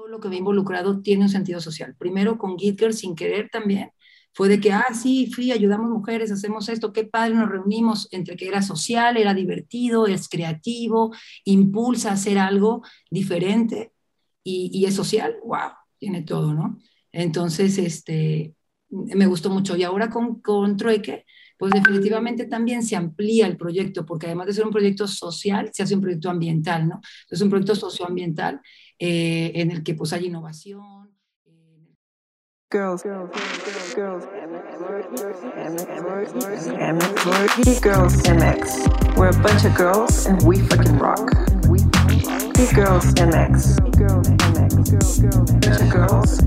todo lo que he involucrado tiene un sentido social. Primero con Gitger sin querer también, fue de que, ah, sí, fui, ayudamos mujeres, hacemos esto, qué padre, nos reunimos entre que era social, era divertido, es creativo, impulsa a hacer algo diferente y, es social, wow, tiene todo, ¿no? Entonces, este, me gustó mucho. Y ahora con, con Trueque, pues definitivamente también se amplía el proyecto, porque además de ser un proyecto social, se hace un proyecto ambiental, ¿no? Es un proyecto socioambiental eh, en el que pues hay innovación. Girls, girls, girls, girls, girls, MX. We're a bunch of girls and we fucking rock. Geek Girls MX. Bunch of girls.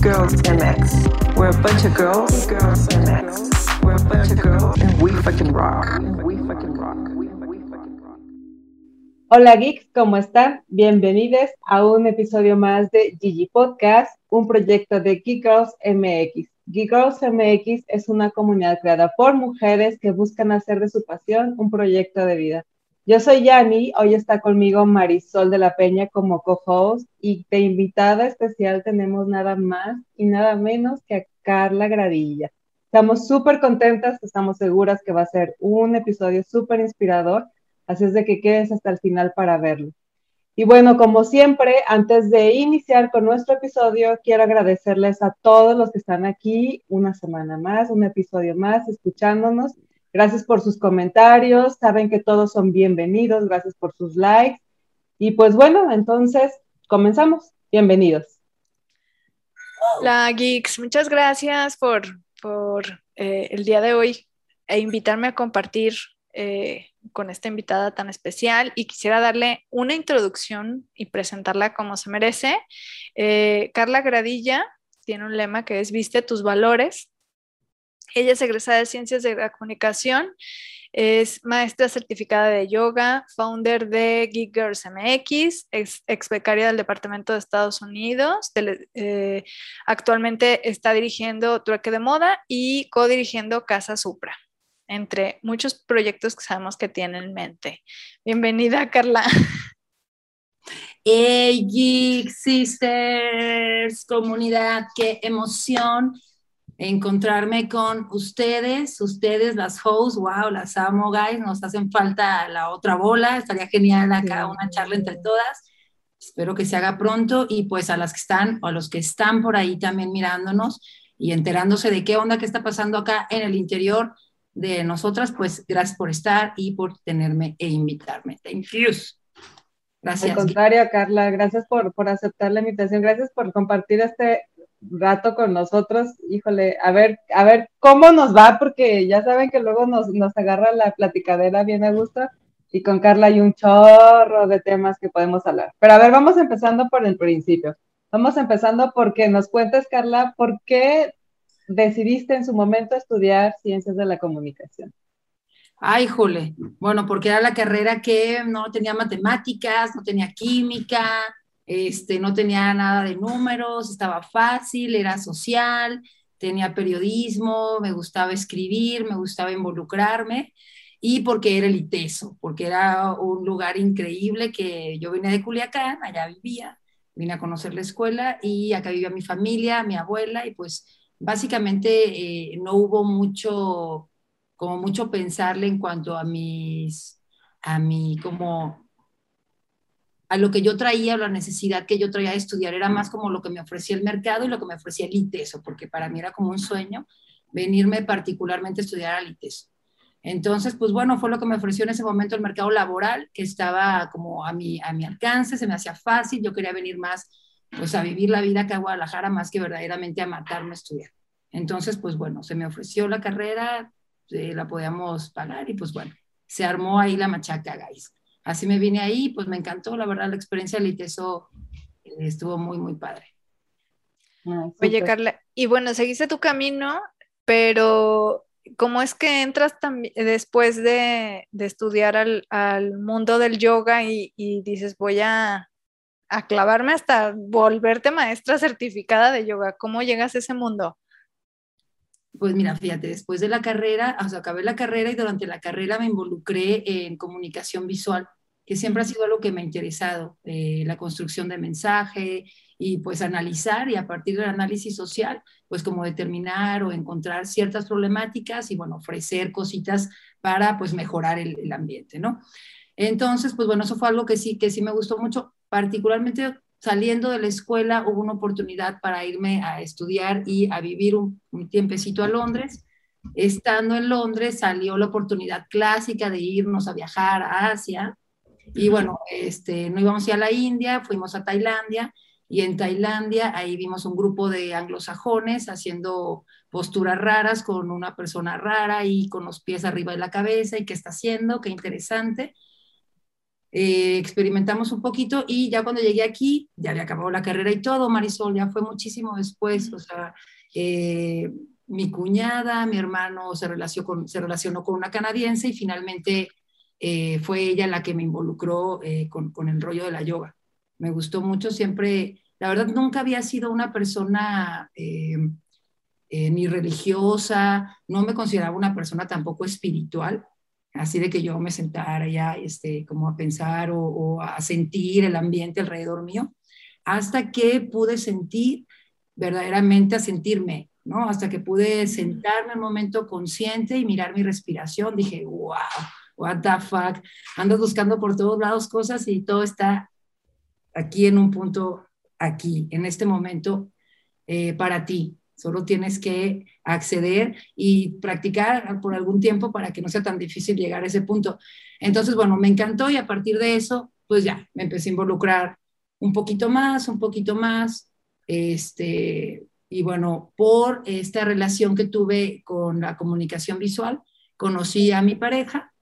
Girls MX. We're a bunch of girls. Girls MX. We're a bunch of girls and we fucking rock. We fucking. Hola geeks, ¿cómo están? Bienvenidos a un episodio más de Gigi Podcast, un proyecto de Geek Girls MX. Geek Girls MX es una comunidad creada por mujeres que buscan hacer de su pasión un proyecto de vida. Yo soy Yani, hoy está conmigo Marisol de la Peña como co-host y de invitada especial tenemos nada más y nada menos que a Carla Gradilla. Estamos súper contentas, estamos seguras que va a ser un episodio súper inspirador Así es de que quedes hasta el final para verlo. Y bueno, como siempre, antes de iniciar con nuestro episodio, quiero agradecerles a todos los que están aquí una semana más, un episodio más, escuchándonos. Gracias por sus comentarios, saben que todos son bienvenidos, gracias por sus likes. Y pues bueno, entonces comenzamos. Bienvenidos. Hola, Geeks, muchas gracias por, por eh, el día de hoy e invitarme a compartir eh, con esta invitada tan especial y quisiera darle una introducción y presentarla como se merece. Eh, Carla Gradilla tiene un lema que es Viste tus valores. Ella es egresada de Ciencias de la Comunicación, es maestra certificada de yoga, founder de Geek Girls MX, ex, becaria del Departamento de Estados Unidos. Eh, actualmente está dirigiendo Trueque de Moda y co-dirigiendo Casa Supra entre muchos proyectos que sabemos que tiene en mente. Bienvenida, Carla. Hey, Geek Sisters, comunidad, qué emoción encontrarme con ustedes, ustedes las hosts, wow, las amo, guys, nos hacen falta la otra bola, estaría genial acá una charla entre todas. Espero que se haga pronto y pues a las que están o a los que están por ahí también mirándonos y enterándose de qué onda que está pasando acá en el interior de nosotras, pues gracias por estar y por tenerme e invitarme. Thank you. Gracias. Al contrario, Carla, gracias por, por aceptar la invitación, gracias por compartir este rato con nosotros. Híjole, a ver, a ver cómo nos va, porque ya saben que luego nos, nos agarra la platicadera bien a gusto y con Carla hay un chorro de temas que podemos hablar. Pero a ver, vamos empezando por el principio. Vamos empezando porque nos cuentes, Carla, por qué decidiste en su momento estudiar ciencias de la comunicación? Ay, jole. Bueno, porque era la carrera que no tenía matemáticas, no tenía química, este, no tenía nada de números, estaba fácil, era social, tenía periodismo, me gustaba escribir, me gustaba involucrarme y porque era el ITESO, porque era un lugar increíble que yo vine de Culiacán, allá vivía, vine a conocer la escuela y acá vivía mi familia, mi abuela y pues básicamente eh, no hubo mucho, como mucho pensarle en cuanto a mis, a mi, como, a lo que yo traía, la necesidad que yo traía de estudiar, era más como lo que me ofrecía el mercado y lo que me ofrecía el ITESO, porque para mí era como un sueño venirme particularmente a estudiar al ITESO. Entonces, pues bueno, fue lo que me ofreció en ese momento el mercado laboral, que estaba como a mi, a mi alcance, se me hacía fácil, yo quería venir más pues a vivir la vida acá a Guadalajara más que verdaderamente a matarme a estudiar. Entonces, pues bueno, se me ofreció la carrera, eh, la podíamos pagar y pues bueno, se armó ahí la machaca, guys. Así me vine ahí, pues me encantó, la verdad, la experiencia del ITESO eh, estuvo muy, muy padre. Oye, Carla, y bueno, seguiste tu camino, pero ¿cómo es que entras también después de, estudiar al, mundo del yoga y dices, voy a, a clavarme hasta volverte maestra certificada de yoga. ¿Cómo llegas a ese mundo? Pues mira, fíjate, después de la carrera, o sea, acabé la carrera y durante la carrera me involucré en comunicación visual. que siempre ha sido algo que me ha interesado, eh, la construcción de mensaje y pues analizar y a partir del análisis social, pues como determinar o encontrar ciertas problemáticas y bueno, ofrecer cositas para pues mejorar el, el ambiente, ¿no? Entonces, pues bueno, eso fue algo que sí, que sí me gustó mucho, particularmente saliendo de la escuela hubo una oportunidad para irme a estudiar y a vivir un, tiempecito a Londres. Estando en Londres salió la oportunidad clásica de irnos a viajar a Asia. Y bueno, este, no íbamos a ir a la India, fuimos a Tailandia y en Tailandia ahí vimos un grupo de anglosajones haciendo posturas raras con una persona rara y con los pies arriba de la cabeza y qué está haciendo, qué interesante. Eh, experimentamos un poquito y ya cuando llegué aquí, ya había acabado la carrera y todo, Marisol, ya fue muchísimo después, o sea, eh, mi cuñada, mi hermano se relacionó con, se relacionó con una canadiense y finalmente eh, fue ella la que me involucró con, con, el rollo de la yoga. Me gustó mucho, siempre, la verdad nunca había sido una persona ni religiosa, no me consideraba una persona tampoco espiritual, así de que yo me sentara ya este, como a pensar o, a sentir el ambiente alrededor mío, hasta que pude sentir verdaderamente a sentirme, ¿no? Hasta que pude sentarme en un momento consciente y mirar mi respiración, dije, wow, what the fuck, ando buscando por todos lados cosas y todo está aquí en un punto, aquí, en este momento, eh, para ti, Solo tienes que acceder y practicar por algún tiempo para que no sea tan difícil llegar a ese punto. Entonces, bueno, me encantó y a partir de eso, pues ya, me empecé a involucrar un poquito más, un poquito más. Este, y bueno, por esta relación que tuve con la comunicación visual, conocí a mi pareja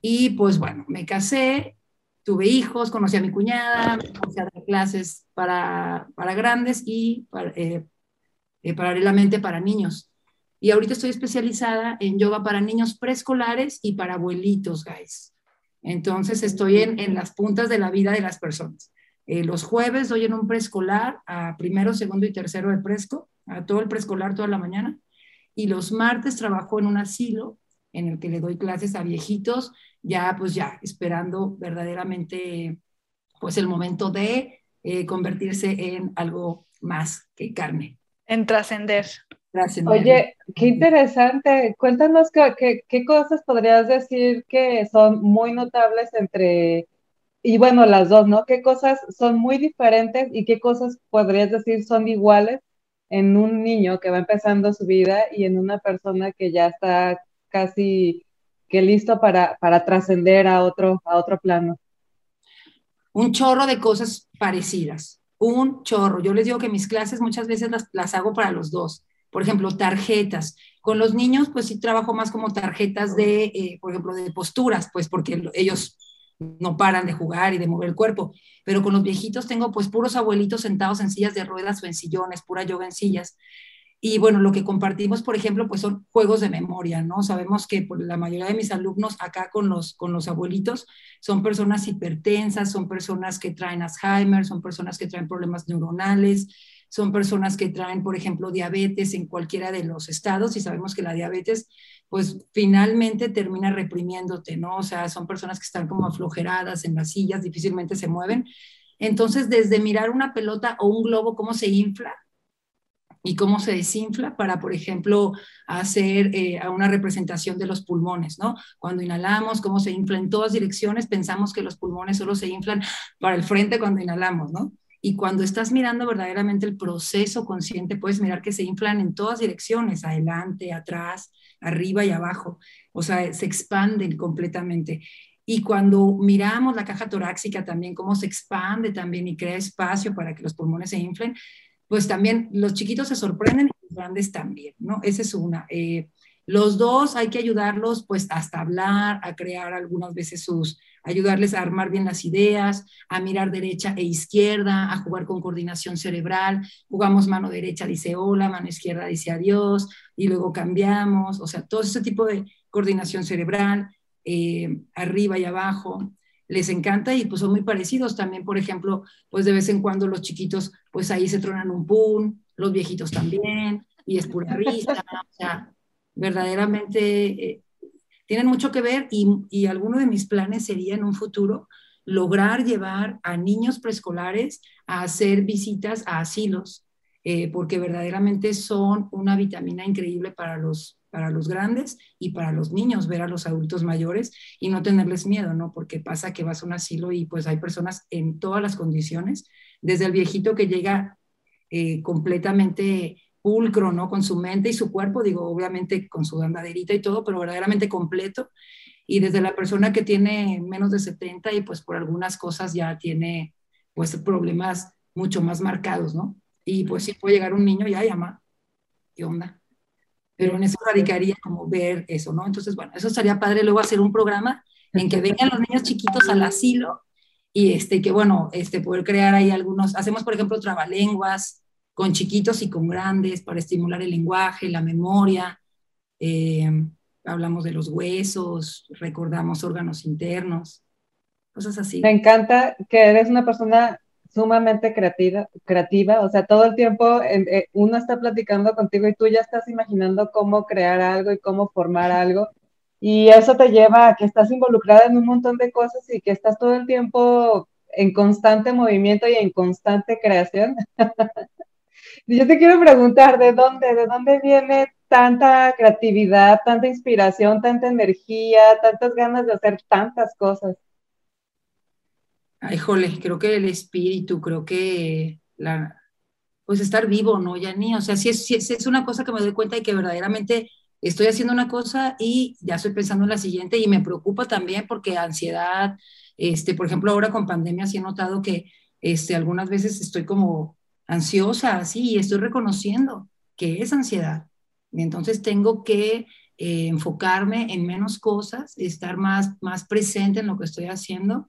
y pues bueno, me casé, tuve hijos, conocí a mi cuñada, me a dar clases para, para grandes y para, eh, eh, paralelamente para niños. Y ahorita estoy especializada en yoga para niños preescolares y para abuelitos, guys. Entonces estoy en, las puntas de la vida de las personas. Eh, los jueves doy en un preescolar a primero, segundo y tercero de presco, a todo el preescolar toda la mañana. Y los martes trabajo en un asilo en el que le doy clases a viejitos, ya pues ya esperando verdaderamente pues el momento de eh, convertirse en algo más que carne. En trascender. Oye, qué interesante. Cuéntanos qué, qué, cosas podrías decir que son muy notables entre, y bueno, las dos, ¿no? ¿Qué cosas son muy diferentes y qué cosas podrías decir son iguales en un niño que va empezando su vida y en una persona que ya está casi que listo para, para trascender a otro, a otro plano? Un chorro de cosas parecidas un chorro. Yo les digo que mis clases muchas veces las, hago para los dos. Por ejemplo, tarjetas. Con los niños, pues sí trabajo más como tarjetas de, eh, por ejemplo, de posturas, pues porque ellos no paran de jugar y de mover el cuerpo. Pero con los viejitos tengo pues puros abuelitos sentados en sillas de ruedas o en sillones, pura yoga en sillas. Y bueno, lo que compartimos, por ejemplo, pues son juegos de memoria, ¿no? Sabemos que por la mayoría de mis alumnos acá con los, con los abuelitos son personas hipertensas, son personas que traen Alzheimer, son personas que traen problemas neuronales, son personas que traen, por ejemplo, diabetes en cualquiera de los estados y sabemos que la diabetes, pues finalmente termina reprimiéndote, ¿no? O sea, son personas que están como aflojeradas en las sillas, difícilmente se mueven. Entonces, desde mirar una pelota o un globo, cómo se infla, y cómo se desinfla para, por ejemplo, hacer eh, una representación de los pulmones, ¿no? Cuando inhalamos, cómo se infla en todas direcciones, pensamos que los pulmones solo se inflan para el frente cuando inhalamos, ¿no? Y cuando estás mirando verdaderamente el proceso consciente, puedes mirar que se inflan en todas direcciones, adelante, atrás, arriba y abajo. O sea, se expanden completamente. Y cuando miramos la caja torácica también, cómo se expande también y crea espacio para que los pulmones se inflen, pues también los chiquitos se sorprenden y los grandes también, ¿no? Esa es una. Eh, los dos hay que ayudarlos pues hasta hablar, a crear algunas veces sus, ayudarles a armar bien las ideas, a mirar derecha e izquierda, a jugar con coordinación cerebral. Jugamos mano derecha, dice hola, mano izquierda dice adiós, y luego cambiamos, o sea, todo ese tipo de coordinación cerebral, eh, arriba y abajo les encanta y pues son muy parecidos. También, por ejemplo, pues de vez en cuando los chiquitos, pues ahí se tronan un pum, los viejitos también, y es pura risa, o sea, verdaderamente, eh, tienen mucho que ver y, y alguno de mis planes sería en un futuro lograr llevar a niños preescolares a hacer visitas a asilos, eh, porque verdaderamente son una vitamina increíble para los, para los grandes y para los niños, ver a los adultos mayores y no tenerles miedo, ¿no? Porque pasa que vas a un asilo y pues hay personas en todas las condiciones, desde el viejito que llega eh, completamente pulcro, ¿no? Con su mente y su cuerpo, digo, obviamente con su andaderita y todo, pero verdaderamente completo. Y desde la persona que tiene menos de 70 y pues por algunas cosas ya tiene pues problemas mucho más marcados, ¿no? Y pues sí puede llegar un niño y, ay, ama, ¿qué onda? Pero en eso radicaría como ver eso, ¿no? Entonces, bueno, eso estaría padre luego hacer un programa en que vengan los niños chiquitos al asilo y este, que bueno, este, poder crear ahí algunos, hacemos por ejemplo trabalenguas, con chiquitos y con grandes para estimular el lenguaje, la memoria. Eh, hablamos de los huesos, recordamos órganos internos, cosas así. Me encanta que eres una persona sumamente creativa, creativa, o sea, todo el tiempo eh, uno está platicando contigo y tú ya estás imaginando cómo crear algo y cómo formar algo. Y eso te lleva a que estás involucrada en un montón de cosas y que estás todo el tiempo en constante movimiento y en constante creación. Yo te quiero preguntar, ¿de dónde, de dónde viene tanta creatividad, tanta inspiración, tanta energía, tantas ganas de hacer tantas cosas? Ay, jole, creo que el espíritu, creo que la, pues estar vivo, ¿no, ni O sea, si es, si es una cosa que me doy cuenta y que verdaderamente estoy haciendo una cosa y ya estoy pensando en la siguiente y me preocupa también porque ansiedad, este, por ejemplo, ahora con pandemia sí he notado que este, algunas veces estoy como ansiosa, sí, y estoy reconociendo que es ansiedad. Y entonces tengo que eh, enfocarme en menos cosas, estar más, más presente en lo que estoy haciendo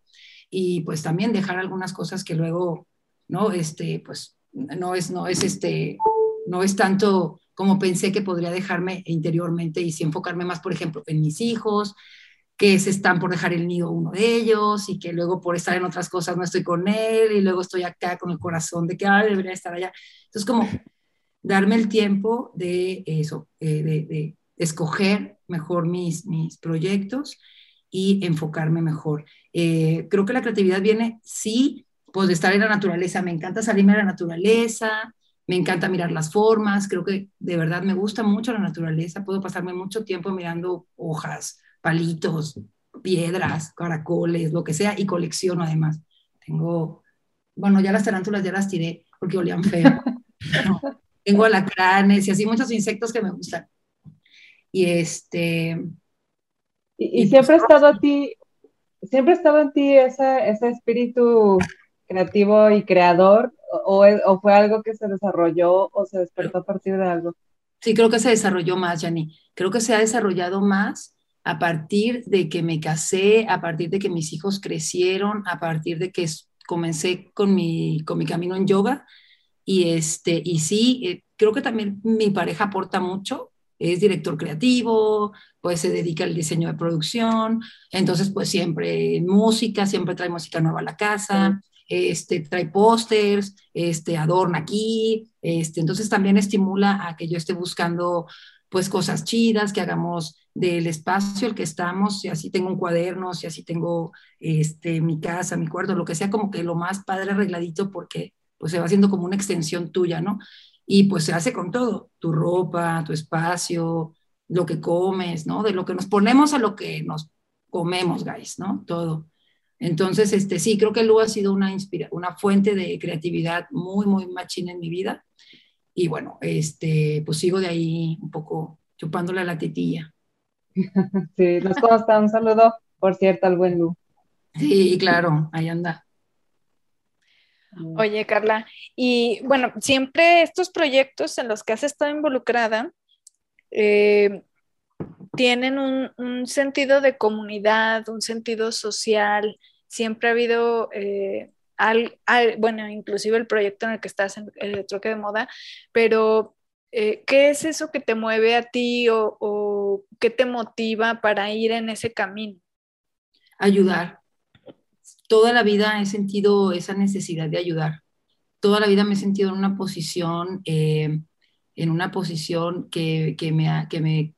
y pues también dejar algunas cosas que luego, ¿no? Este, pues no es, no es este, no es tanto como pensé que podría dejarme interiormente y sí enfocarme más, por ejemplo, en mis hijos, que se están por dejar el nido uno de ellos y que luego por estar en otras cosas no estoy con él y luego estoy acá con el corazón de que ay, debería estar allá. Entonces, como darme el tiempo de eso, eh, de, escoger mejor mis, mis proyectos y enfocarme mejor. Eh, creo que la creatividad viene, sí, pues de estar en la naturaleza. Me encanta salirme a la naturaleza, me encanta mirar las formas, creo que de verdad me gusta mucho la naturaleza, puedo pasarme mucho tiempo mirando hojas, palitos, piedras, caracoles, lo que sea, y colecciono además. Tengo, bueno, ya las tarántulas ya las tiré porque olían feo. tengo alacranes y así muchos insectos que me gustan. Y este... Y, siempre ha estado a ti, siempre ha estado en ti ese, ese espíritu creativo y creador, o, o, fue algo que se desarrolló o se despertó a partir de algo? Sí, creo que se desarrolló más, Jani. Creo que se ha desarrollado más a partir de que me casé, a partir de que mis hijos crecieron, a partir de que comencé con mi, con mi camino en yoga. Y, este, y sí, eh, creo que también mi pareja aporta mucho, es director creativo, pues se dedica al diseño de producción, entonces pues siempre música, siempre trae música nueva a la casa, este, trae pósters, este, adorna aquí, este, entonces también estimula a que yo esté buscando pues cosas chidas, que hagamos del espacio el que estamos, si así tengo un cuaderno, si así tengo este, mi casa, mi cuarto, lo que sea, como que lo más padre arregladito porque pues se va haciendo como una extensión tuya, ¿no? Y pues se hace con todo, tu ropa, tu espacio, lo que comes, ¿no? De lo que nos ponemos a lo que nos comemos, guys, ¿no? Todo. Entonces, este, sí, creo que Lu ha sido una, inspira una fuente de creatividad muy, muy machina en mi vida. Y bueno, este, pues sigo de ahí un poco chupándole la tetilla. Sí, nos consta. Un saludo, por cierto, al buen Lu. Sí, claro, ahí anda. Oye, Carla, y bueno, siempre estos proyectos en los que has estado involucrada eh, tienen un, sentido de comunidad, un sentido social. Siempre ha habido, eh, bueno, inclusive el proyecto en el que estás, en el troque de moda, pero eh, ¿qué es eso que te mueve a ti o, qué te motiva para ir en ese camino? Ayudar. Toda la vida he sentido esa necesidad de ayudar. Toda la vida me he sentido en una posición, eh, en una posición que, me, que me,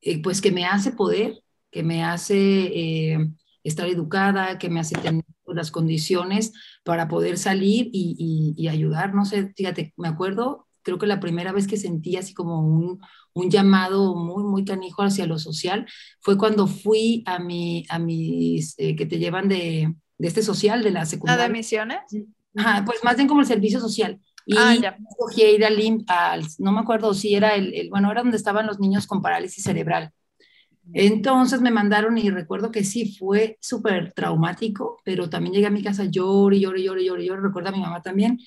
eh, pues que me hace poder, que me hace eh, estar educada, que me hace tener las condiciones para poder salir y, y, ayudar. No sé, fíjate, me acuerdo, creo que la primera vez que sentí así como un, un llamado muy, muy canijo hacia lo social fue cuando fui a, mi, a mis, eh, que te llevan de, de, este social, de la secundaria. de misiones? Ajá, pues más bien como el servicio social. Y ah, ya. ir al, no me acuerdo si era el, el, bueno, era donde estaban los niños con parálisis cerebral. Entonces me mandaron y recuerdo que sí, fue súper traumático, pero también llegué a mi casa lloré, lloré, lloré, lloré, lloré, recuerdo a mi mamá también,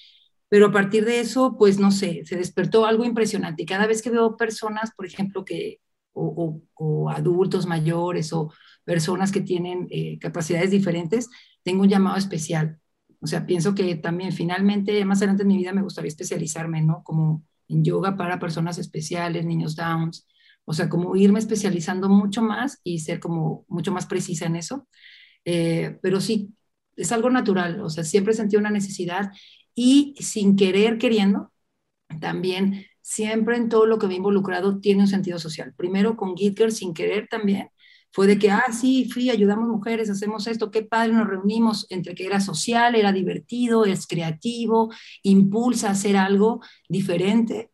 pero a partir de eso, pues no sé, se despertó algo impresionante. Cada vez que veo personas, por ejemplo, que, o, o, adultos mayores o personas que tienen eh, capacidades diferentes, tengo un llamado especial. O sea, pienso que también finalmente, más adelante en mi vida me gustaría especializarme, ¿no? Como en yoga para personas especiales, niños Downs, o sea, como irme especializando mucho más y ser como mucho más precisa en eso. Eh, pero sí, es algo natural, o sea, siempre sentí una necesidad y sin querer, queriendo, también siempre en todo lo que me he involucrado tiene un sentido social. Primero con Gitger, sin querer también, fue de que, ah, sí, fui, ayudamos mujeres, hacemos esto, qué padre, nos reunimos entre que era social, era divertido, es creativo, impulsa a hacer algo diferente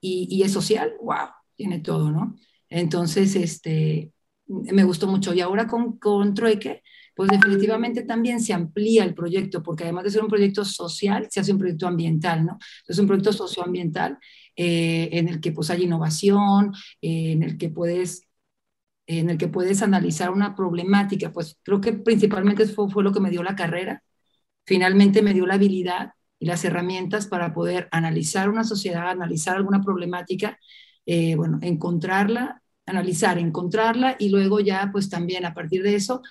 y, es social, wow, tiene todo, ¿no? Entonces, este, me gustó mucho. Y ahora con, con Trueque, pues definitivamente también se amplía el proyecto, porque además de ser un proyecto social, se hace un proyecto ambiental, ¿no? Es un proyecto socioambiental eh, en el que pues hay innovación, eh, en el que puedes en el que puedes analizar una problemática, pues creo que principalmente fue, lo que me dio la carrera. Finalmente me dio la habilidad y las herramientas para poder analizar una sociedad, analizar alguna problemática eh, bueno, encontrarla, analizar, encontrarla y luego ya pues también a partir de eso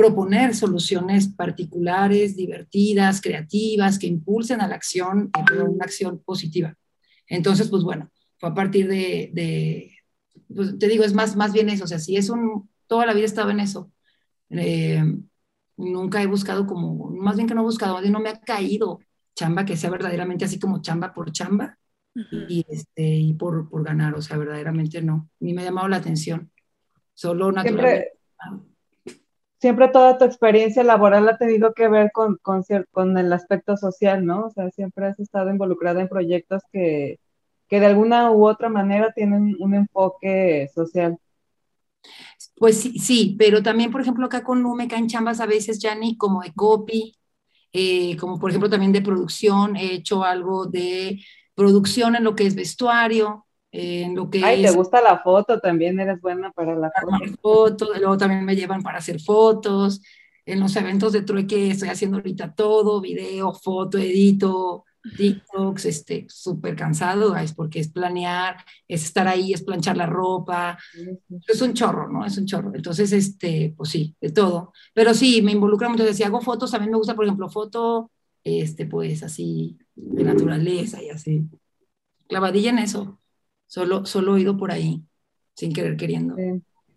proponer soluciones particulares, divertidas, creativas, que impulsen a la acción, una acción positiva. Entonces, pues bueno, fue a partir de, pues, te digo, es más, más bien eso, o sea, si es un, toda la vida he estado en eso. Eh, nunca he buscado como, más bien que no he buscado, más bien no me ha caído chamba que sea verdaderamente así como chamba por chamba, y, este, y por, por, ganar, o sea, verdaderamente no, ni me ha llamado la atención, solo naturalmente. Siempre, siempre toda tu experiencia laboral ha tenido que ver con, el aspecto social, ¿no? O sea, siempre has estado involucrada en proyectos que, que de alguna u otra manera tienen un enfoque social. Pues sí, sí, pero también, por ejemplo, acá con me caen chambas a veces, Jani, como de copy, eh, como por ejemplo también de producción, he hecho algo de producción en lo que es vestuario, en lo que Ay, te gusta la foto, también eres buena para la foto. luego también me llevan para hacer fotos. En los eventos de trueque estoy haciendo ahorita todo, video, foto, edito, TikToks, este, súper cansado, es porque es planear, es estar ahí, es planchar la ropa, es un chorro, ¿no? Es un chorro. Entonces, este, pues sí, de todo. Pero sí, me involucra mucho, si hago fotos, también me gusta, por ejemplo, foto, este, pues así, de naturaleza y así. Clavadilla en eso. Solo, solo he ido por ahí, sin querer queriendo.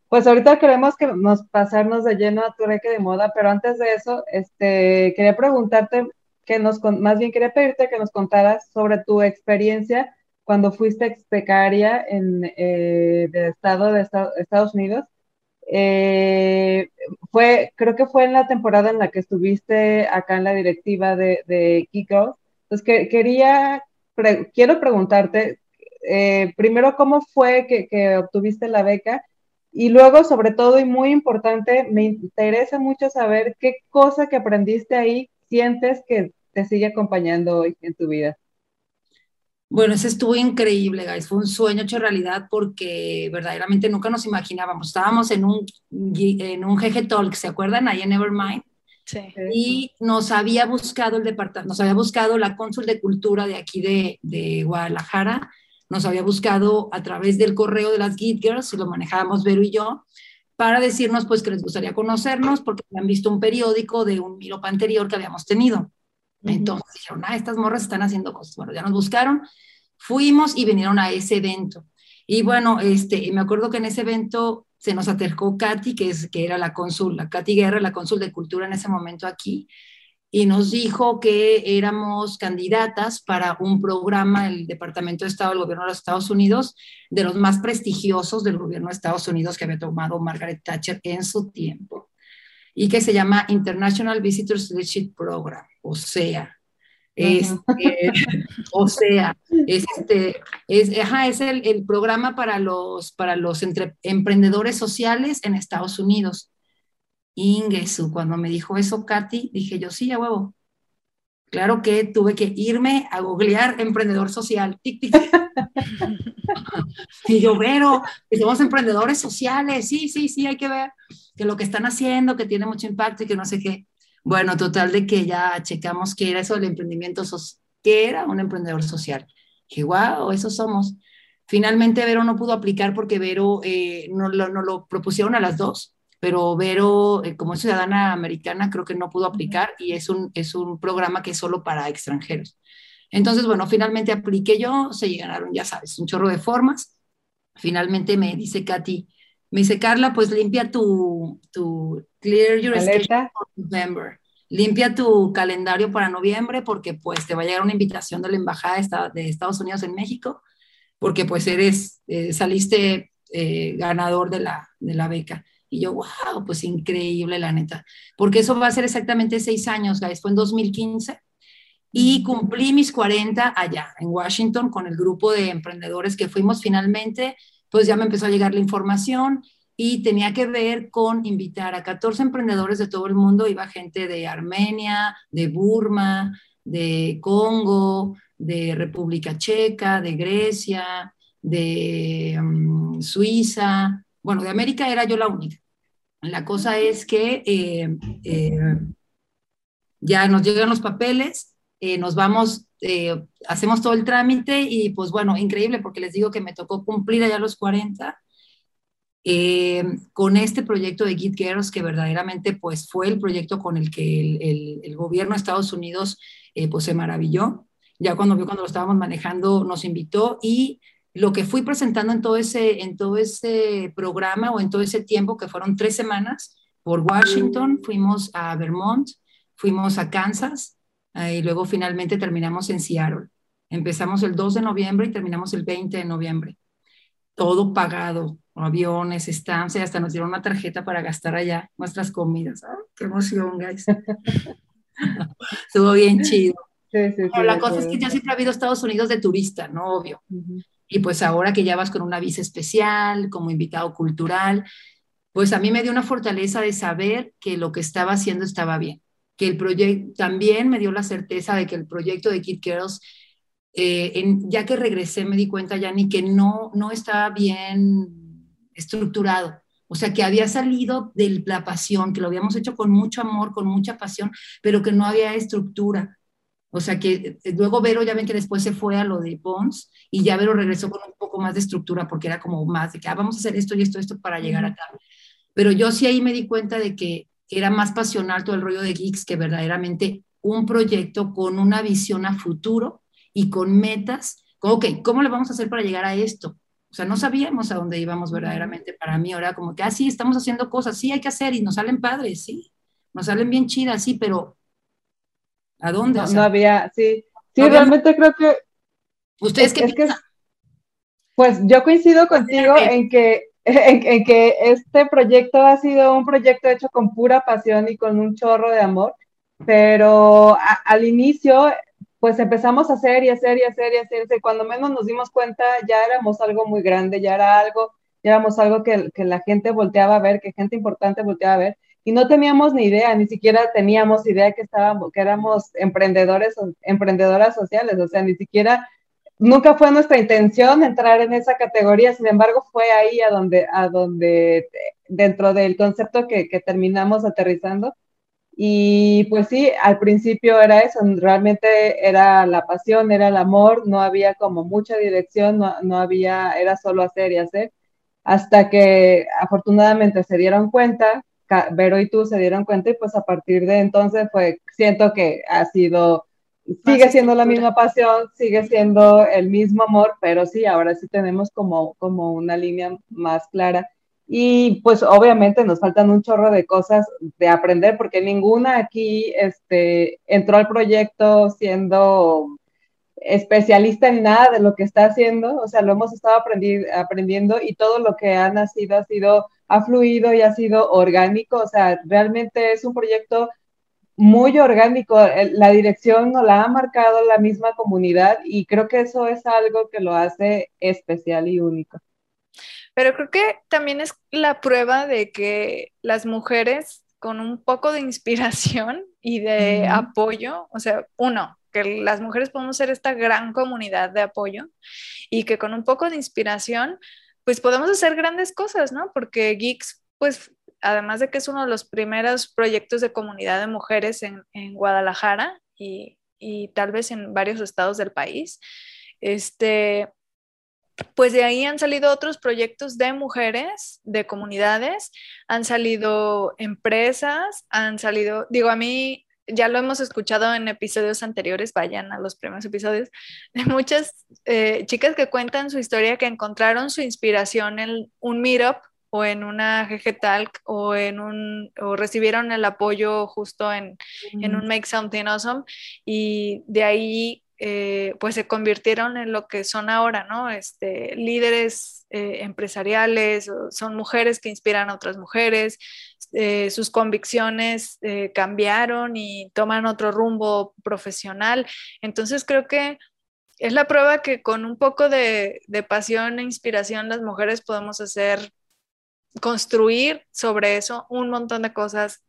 Pues ahorita queremos que nos pasarnos de lleno a tu reque de moda, pero antes de eso, este, quería preguntarte, que nos, más bien quería pedirte que nos contaras sobre tu experiencia cuando fuiste expecaria en eh, estado de Estados Unidos. Eh, fue, creo que fue en la temporada en la que estuviste acá en la directiva de, de Kiko. Entonces, que, quería, quiero preguntarte, eh, primero, ¿cómo fue que, que, obtuviste la beca? Y luego, sobre todo, y muy importante, me interesa mucho saber qué cosa que aprendiste ahí sientes que te sigue acompañando hoy en tu vida. Bueno, ese estuvo increíble, guys. Fue un sueño hecho realidad porque verdaderamente nunca nos imaginábamos. Estábamos en un, en un GG Talk, ¿se acuerdan? Ahí en Nevermind. Sí. Y nos había buscado el departamento, nos había buscado la cónsul de cultura de aquí de, de Guadalajara, nos había buscado a través del correo de las Git Girls, y lo manejábamos Vero y yo, para decirnos pues que les gustaría conocernos porque han visto un periódico de un miropa anterior que habíamos tenido. Entonces dijeron, ah, estas morras están haciendo cosas. Bueno, ya nos buscaron, fuimos y vinieron a ese evento. Y bueno, este, me acuerdo que en ese evento se nos acercó Katy, que, es, que era la cónsul, la Katy Guerra, la cónsul de cultura en ese momento aquí, y nos dijo que éramos candidatas para un programa del Departamento de Estado del Gobierno de los Estados Unidos, de los más prestigiosos del Gobierno de Estados Unidos que había tomado Margaret Thatcher en su tiempo, y que se llama International Visitors Leadership Program, o sea, este, o sea, este, es, es el, el, programa para los, para los emprendedores sociales en Estados Unidos. Ingesu, cuando me dijo eso Katy, dije yo, sí, a huevo. Claro que tuve que irme a googlear emprendedor social. Tic, tic. y yo, pero, que somos emprendedores sociales, sí, sí, sí, hay que ver que lo que están haciendo, que tiene mucho impacto y que no sé qué. Bueno, total de que ya checamos qué era eso del emprendimiento social, qué era un emprendedor social. Que wow, eso somos. Finalmente Vero no pudo aplicar porque Vero eh, no, lo, no, lo, propusieron a las dos, pero Vero, eh, como ciudadana americana, creo que no pudo aplicar y es un, es un programa que es solo para extranjeros. Entonces, bueno, finalmente apliqué yo, se llegaron, ya sabes, un chorro de formas. Finalmente me dice Katy, me dice, Carla, pues limpia tu, tu clear your schedule for November. Limpia tu calendario para noviembre porque pues te va a llegar una invitación de la Embajada de Estados Unidos en México porque pues eres, eh, saliste eh, ganador de la, de la beca. Y yo, wow, pues increíble la neta. Porque eso va a ser exactamente seis años, guys. Fue en 2015 y cumplí mis 40 allá en Washington con el grupo de emprendedores que fuimos finalmente pues ya me empezó a llegar la información y tenía que ver con invitar a 14 emprendedores de todo el mundo, iba gente de Armenia, de Burma, de Congo, de República Checa, de Grecia, de mm, Suiza, bueno, de América era yo la única. La cosa es que eh, eh, ya nos llegan los papeles, eh, nos vamos eh, hacemos todo el trámite y pues bueno, increíble porque les digo que me tocó cumplir allá los 40 eh, con este proyecto de Git Girls que verdaderamente pues fue el proyecto con el que el, gobierno de Estados Unidos pues se maravilló. Ya cuando vio cuando lo estábamos manejando nos invitó y lo que fui presentando en todo ese, en todo ese programa o en todo ese tiempo que fueron tres semanas por Washington, fuimos a Vermont, fuimos a Kansas, y luego finalmente terminamos en Seattle. Empezamos el 2 de noviembre y terminamos el 20 de noviembre. Todo pagado, aviones, estancia, hasta nos dieron una tarjeta para gastar allá nuestras comidas. ¡Qué emoción, guys! Estuvo bien chido. la cosa es que ya siempre ha habido Estados Unidos de turista, ¿no? Obvio. Y pues ahora que ya vas con una visa especial, como invitado cultural, pues a mí me dio una fortaleza de saber que lo que estaba haciendo estaba bien que el proyecto también me dio la certeza de que el proyecto de Kid Girls, eh, ya que regresé me di cuenta, ya ni que no, no estaba bien estructurado. O sea, que había salido de la pasión, que lo habíamos hecho con mucho amor, con mucha pasión, pero que no había estructura. O sea, que eh, luego Vero, ya ven que después se fue a lo de Pons y ya Vero regresó con un poco más de estructura porque era como más de que ah, vamos a hacer esto y esto, esto para llegar acá. Pero yo sí ahí me di cuenta de que era más pasional todo el rollo de Geeks que verdaderamente un proyecto con una visión a futuro y con metas. Ok, ¿cómo le vamos a hacer para llegar a esto? O sea, no sabíamos a dónde íbamos verdaderamente. Para mí ahora como que, ah, sí, estamos haciendo cosas, sí, hay que hacer y nos salen padres, sí, nos salen bien chidas, sí, pero ¿a dónde? No, había, sí, sí, realmente creo que... ¿Ustedes qué piensan? pues yo coincido contigo en que en, que este proyecto ha sido un proyecto hecho con pura pasión y con un chorro de amor, pero al inicio pues empezamos a hacer y hacer y hacer y hacer, y cuando menos nos dimos cuenta ya éramos algo muy grande, ya era algo, ya éramos algo que, que la gente volteaba a ver, que gente importante volteaba a ver, y no teníamos ni idea, ni siquiera teníamos idea que estábamos, que éramos emprendedores, emprendedoras sociales, o sea, ni siquiera nunca fue nuestra intención entrar en esa categoría, sin embargo fue ahí a donde, a donde dentro del concepto que, terminamos aterrizando. Y pues sí, al principio era eso, realmente era la pasión, era el amor, no había como mucha dirección, no, no había, era solo hacer y hacer, hasta que afortunadamente se dieron cuenta, Vero y tú se dieron cuenta y pues a partir de entonces fue, siento que ha sido sigue siendo la misma pasión, sigue siendo el mismo amor, pero sí, ahora sí tenemos como, como una línea más clara. Y pues obviamente nos faltan un chorro de cosas de aprender porque ninguna aquí este, entró al proyecto siendo especialista en nada de lo que está haciendo, o sea, lo hemos estado aprendiendo y todo lo que ha nacido ha sido, ha fluido y ha sido orgánico, o sea, realmente es un proyecto muy orgánico, la dirección nos la ha marcado la misma comunidad y creo que eso es algo que lo hace especial y único. Pero creo que también es la prueba de que las mujeres con un poco de inspiración y de apoyo, o sea, uno, que las mujeres podemos ser esta gran comunidad de apoyo y que con un poco de inspiración, pues podemos hacer grandes cosas, ¿no? Porque Geeks, pues además de que es uno de los primeros proyectos de comunidad de mujeres en, Guadalajara y, y, tal vez en varios estados del país, este, pues de ahí han salido otros proyectos de mujeres, de comunidades, han salido empresas, han salido, digo, a mí ya lo hemos escuchado en episodios anteriores, vayan a los primeros episodios, de muchas eh, chicas que cuentan su historia, que encontraron su inspiración en un meetup o en una GG Talk o en un o recibieron el apoyo justo en, en un Make Something Awesome y de ahí eh, pues se convirtieron en lo que son ahora, ¿no? Este, líderes eh, empresariales, son mujeres que inspiran a otras mujeres, eh, sus convicciones cambiaron y toman otro rumbo profesional. Entonces creo que es la prueba que con un poco de, de pasión e inspiración las mujeres podemos hacer, construir sobre eso un montón de cosas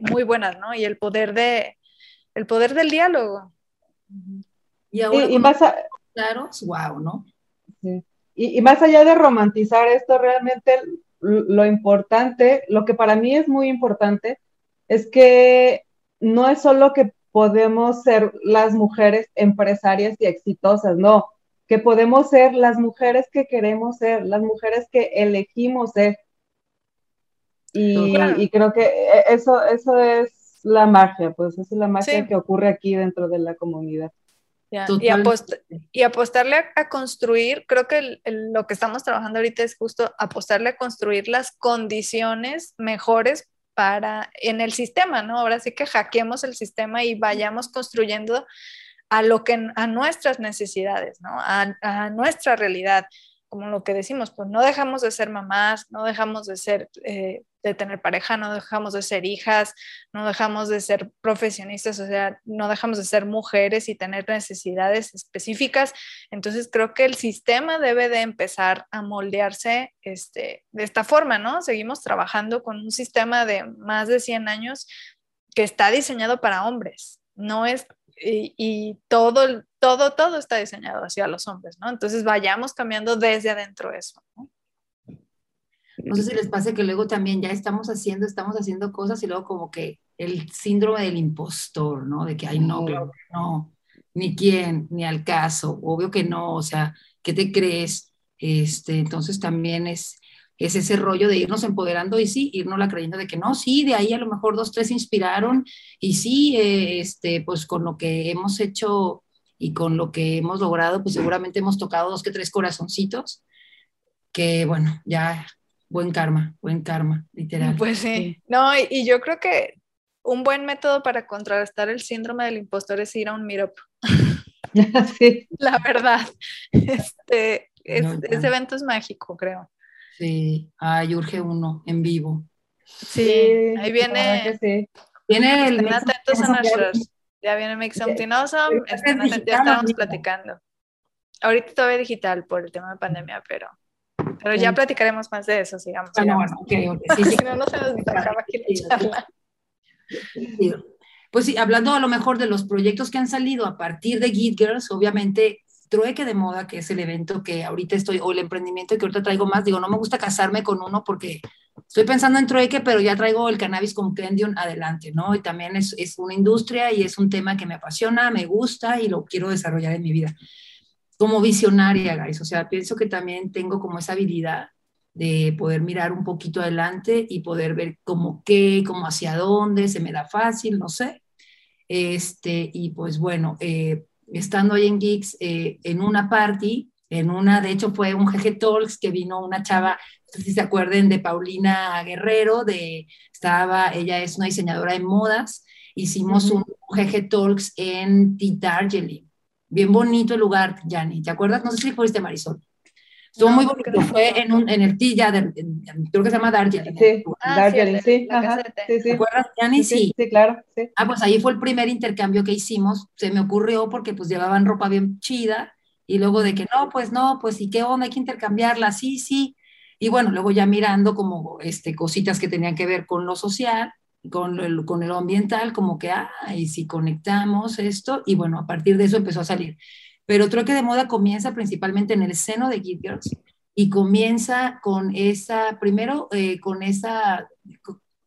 muy buenas, ¿no? Y el poder de, el poder del diálogo. Y ahora, y, más claros, wow, ¿no? Y, más allá de romantizar esto, realmente lo importante, lo que para mí es muy importante, es que no es solo que podemos ser las mujeres empresarias y exitosas, no, que podemos ser las mujeres que queremos ser, las mujeres que elegimos ser. Y, y creo que e, eso, eso es la magia, pues es la magia que ocurre aquí dentro de la comunidad. Y, apostarle a, construir, creo que lo que estamos trabajando ahorita es justo apostarle a construir las condiciones mejores para en el sistema, ¿no? Ahora sí que hackeemos el sistema y vayamos construyendo a lo que a nuestras necesidades, ¿no? A, nuestra realidad, como lo que decimos, pues no dejamos de ser mamás, no dejamos de ser eh, de tener pareja, no dejamos de ser hijas, no dejamos de ser profesionistas, o sea, no dejamos de ser mujeres y tener necesidades específicas. Entonces creo que el sistema debe de empezar a moldearse este, de esta forma, ¿no? Seguimos trabajando con un sistema de más de 100 años que está diseñado para hombres, no es y, y, todo, todo, todo está diseñado hacia los hombres, ¿no? Entonces vayamos cambiando desde adentro eso, ¿no? No sé si les pasa que luego también ya estamos haciendo, estamos haciendo cosas y luego como que el síndrome del impostor, ¿no? De que, ay, no, claro que no, ni quién, ni al caso, obvio que no, o sea, ¿qué te crees? Este, entonces también es, es ese rollo de irnos empoderando y sí, irnos la creyendo de que no, sí, de ahí a lo mejor dos, tres inspiraron y sí, eh, este, pues con lo que hemos hecho y con lo que hemos logrado, pues seguramente hemos tocado dos que tres corazoncitos, que bueno, ya buen karma, buen karma, literal. Pues sí, no, y, yo creo que un buen método para contrarrestar el síndrome del impostor es ir a un meetup. sí. La verdad, este, ese evento es mágico, creo. Sí, ay, urge uno en vivo. Sí, ahí viene. Sí. Viene el. Estén atentos a nuestros. Ya viene Make Something Awesome. Estén atentos, ya estábamos platicando. Ahorita todavía digital por el tema de pandemia, pero pero ya platicaremos más de eso, sigamos. Bueno, bueno, okay, okay. Sí, no, no se nos acaba aquí la charla. Pues sí, hablando a lo mejor de los proyectos que han salido a partir de Git Girls, obviamente Trueque de Moda, que es el evento que ahorita estoy, o el emprendimiento que ahorita traigo más, digo, no me gusta casarme con uno porque estoy pensando en Trueque, pero ya traigo el cannabis compendium adelante, ¿no? Y también es, es una industria y es un tema que me apasiona, me gusta y lo quiero desarrollar en mi vida como visionaria, guys. O sea, pienso que también tengo como esa habilidad de poder mirar un poquito adelante y poder ver cómo qué, cómo hacia dónde, se me da fácil, no sé. Este, y pues bueno, eh, estando ahí en Geeks, eh, en una party, en una, de hecho fue un GG Talks que vino una chava, sé si se acuerden de Paulina Guerrero, de, estaba, ella es una diseñadora de modas, hicimos un GG Talks en Darjeeling. Bien bonito el lugar, Yanni, ¿te acuerdas? No sé si fuiste Marisol. Estuvo muy bonito, fue en, un, en el Tilla, creo que se llama Darjeeling. Sí, ah, Darjeeling, sí, sí, ¿Te acuerdas, Yanni? Sí, sí, claro, sí. Ah, pues ahí fue el primer intercambio que hicimos, se me ocurrió porque pues llevaban ropa bien chida, y luego de que no, pues no, pues y qué onda, hay que intercambiarla, sí, sí, y bueno, luego ya mirando como este, cositas que tenían que ver con lo social, con lo, con lo ambiental, como que, ah, y si conectamos esto, y bueno, a partir de eso empezó a salir. Pero Trueque de Moda comienza principalmente en el seno de Geek Girls y comienza con esa, primero, eh, con esa,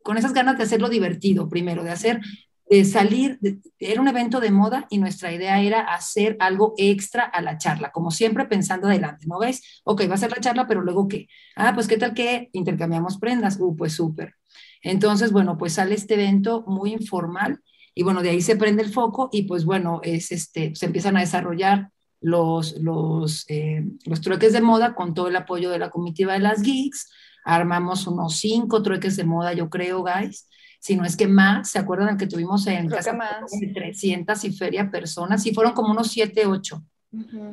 con esas ganas de hacerlo divertido, primero, de hacer de salir, era un evento de moda y nuestra idea era hacer algo extra a la charla, como siempre pensando adelante, ¿no ves? Ok, va a ser la charla, pero luego qué? Ah, pues qué tal que intercambiamos prendas, uh, pues súper. Entonces, bueno, pues sale este evento muy informal y bueno, de ahí se prende el foco y pues bueno, es este, se empiezan a desarrollar los, los, eh, los trueques de moda con todo el apoyo de la comitiva de las geeks. Armamos unos cinco trueques de moda, yo creo, guys si no es que más, ¿se acuerdan que tuvimos en Creo casa? Más. 300 y feria personas, sí, fueron como unos 7, 8.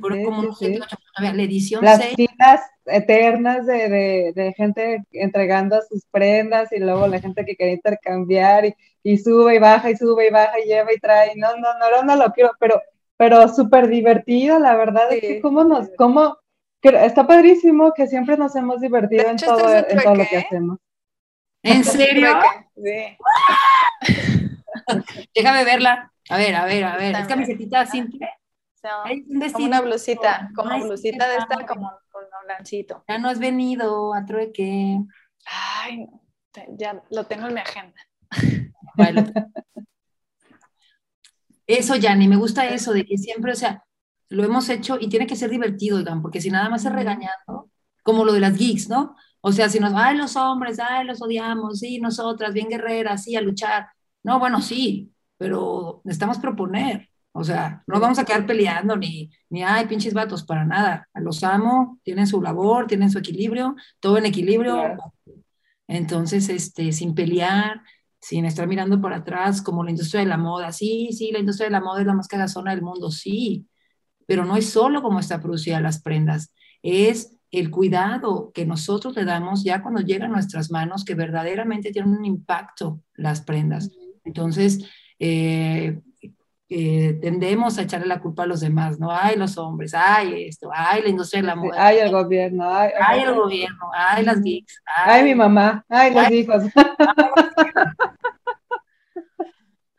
fueron como unos 7, 8. La edición Las citas eternas de, de, de, gente entregando sus prendas y luego la gente que quería intercambiar y, y, sube y baja y sube y baja y lleva y trae. No, no, no, no, lo quiero, pero, pero súper divertido, la verdad, es que cómo nos, cómo, está padrísimo que siempre nos hemos divertido en todo, en todo lo que hacemos. ¿En serio? Sí. Déjame verla. A ver, a ver, a ver. Es camisetita simple. como una blusita, como blusita de esta, como con un lancito. Ya no has venido a trueque. Ay, ya lo tengo en mi agenda. Eso, Yanni, me gusta eso, de que siempre, o sea, lo hemos hecho y tiene que ser divertido, oigan, porque si nada más es regañando, como lo de las geeks, ¿no? O sea, si nos, ay, los hombres, ay, los odiamos, sí, nosotras, bien guerreras, sí, a luchar. No, bueno, sí, pero necesitamos proponer. O sea, no vamos a quedar peleando ni, ni, ay, pinches vatos, para nada. Los amo, tienen su labor, tienen su equilibrio, todo en equilibrio. Entonces, este, sin pelear, sin estar mirando por atrás, como la industria de la moda. Sí, sí, la industria de la moda es la más zona del mundo, sí, pero no es solo como está producida las prendas, es el cuidado que nosotros le damos ya cuando llegan a nuestras manos, que verdaderamente tienen un impacto las prendas. Entonces, eh, eh, tendemos a echarle la culpa a los demás, ¿no? Ay, los hombres, ay, esto, ay, la industria de la moda. Ay, el gobierno, ay, ay el gobierno, ay, las geeks. Ay, mi mamá, ay, los hijos.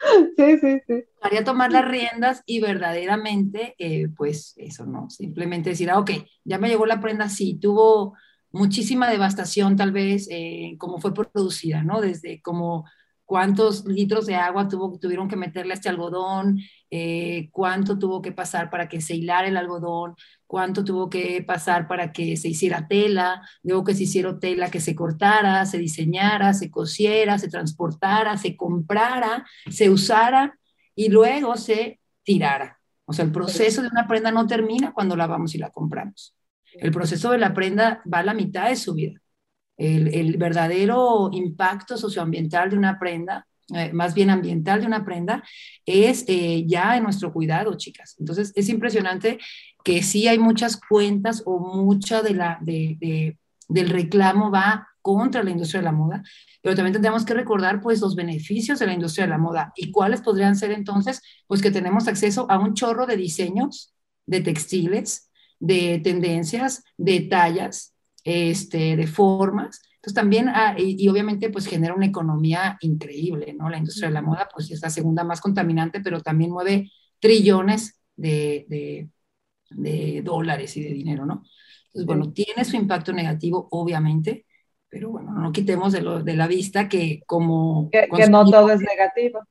Sí, sí, sí. Haría tomar las riendas y verdaderamente, eh, pues eso, ¿no? Simplemente decir, ah, ok, ya me llegó la prenda, sí, tuvo muchísima devastación tal vez, eh, como fue producida, ¿no? Desde como cuántos litros de agua tuvo, tuvieron que meterle a este algodón, eh, cuánto tuvo que pasar para que se hilara el algodón, cuánto tuvo que pasar para que se hiciera tela, luego que se hiciera tela, que se cortara, se diseñara, se cosiera, se transportara, se comprara, se usara y luego se tirara. O sea, el proceso de una prenda no termina cuando la vamos y la compramos. El proceso de la prenda va a la mitad de su vida el, verdadero impacto socioambiental de una prenda, eh, más bien ambiental de una prenda, es eh, ya en nuestro cuidado, chicas. Entonces, es impresionante que sí hay muchas cuentas o mucha de la, de, del reclamo va contra la industria de la moda, pero también tendríamos que recordar pues los beneficios de la industria de la moda y cuáles podrían ser entonces, pues que tenemos acceso a un chorro de diseños, de textiles, de tendencias, de tallas, este, de formas. Entonces también, ah, y, obviamente pues genera una economía increíble, ¿no? La industria de la moda pues es la segunda más contaminante, pero también mueve trillones de, de, dólares y de dinero, ¿no? Entonces, bueno, tiene su impacto negativo, obviamente, pero bueno, no quitemos de, lo, de la vista que como... Que, no todo es negativo.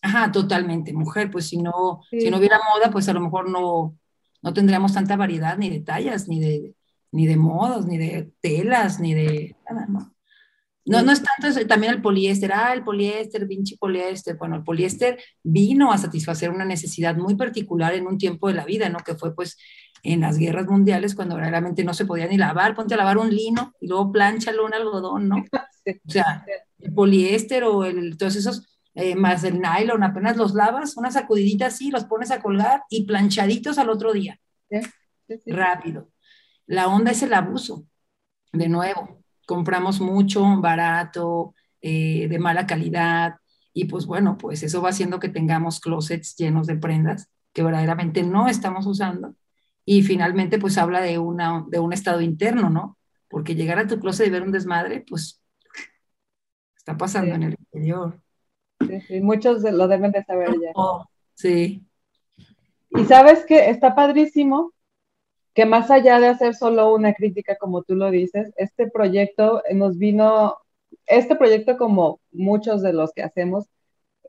Ajá, totalmente, mujer, pues si no, si no hubiera moda, pues a lo mejor no, no tendríamos tanta variedad ni de tallas, ni de, ni de modos, ni de telas, ni de nada, ¿no? No, no es tanto también el poliéster, ah, el poliéster, pinche poliéster. Bueno, el poliéster vino a satisfacer una necesidad muy particular en un tiempo de la vida, ¿no? Que fue pues en las guerras mundiales cuando realmente no se podía ni lavar, ponte a lavar un lino y luego planchalo un algodón, ¿no? O sea, el poliéster o el, todos esos, eh, más el nylon, apenas los lavas, una sacudidita así, los pones a colgar y planchaditos al otro día. Rápido. La onda es el abuso. De nuevo, compramos mucho, barato, eh, de mala calidad, y pues bueno, pues eso va haciendo que tengamos closets llenos de prendas que verdaderamente no estamos usando. Y finalmente, pues habla de, una, de un estado interno, ¿no? Porque llegar a tu closet y ver un desmadre, pues está pasando en el interior. Sí, sí, muchos lo deben de saber ya. sí. Y sabes que está padrísimo que más allá de hacer solo una crítica, como tú lo dices, este proyecto nos vino, este proyecto como muchos de los que hacemos,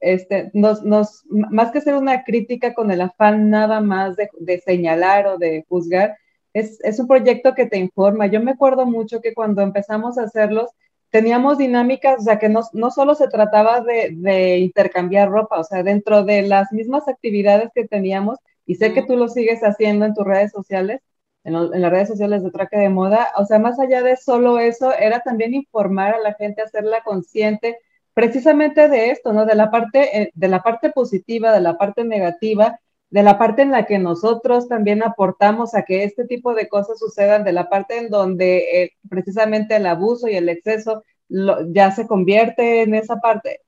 este, nos, nos, más que ser una crítica con el afán nada más de, de señalar o de juzgar, es, es, un proyecto que te informa. Yo me acuerdo mucho que cuando empezamos a hacerlos, teníamos dinámicas, o sea, que no, no solo se trataba de, de, intercambiar ropa, o sea, dentro de las mismas actividades que teníamos, y sé que tú lo sigues haciendo en tus redes sociales, en, en, las redes sociales de Traque de Moda, o sea, más allá de solo eso, era también informar a la gente, hacerla consciente precisamente de esto, ¿no? De la parte, eh, de la parte positiva, de la parte negativa, de la parte en la que nosotros también aportamos a que este tipo de cosas sucedan, de la parte en donde eh, precisamente el abuso y el exceso ya se convierte en esa parte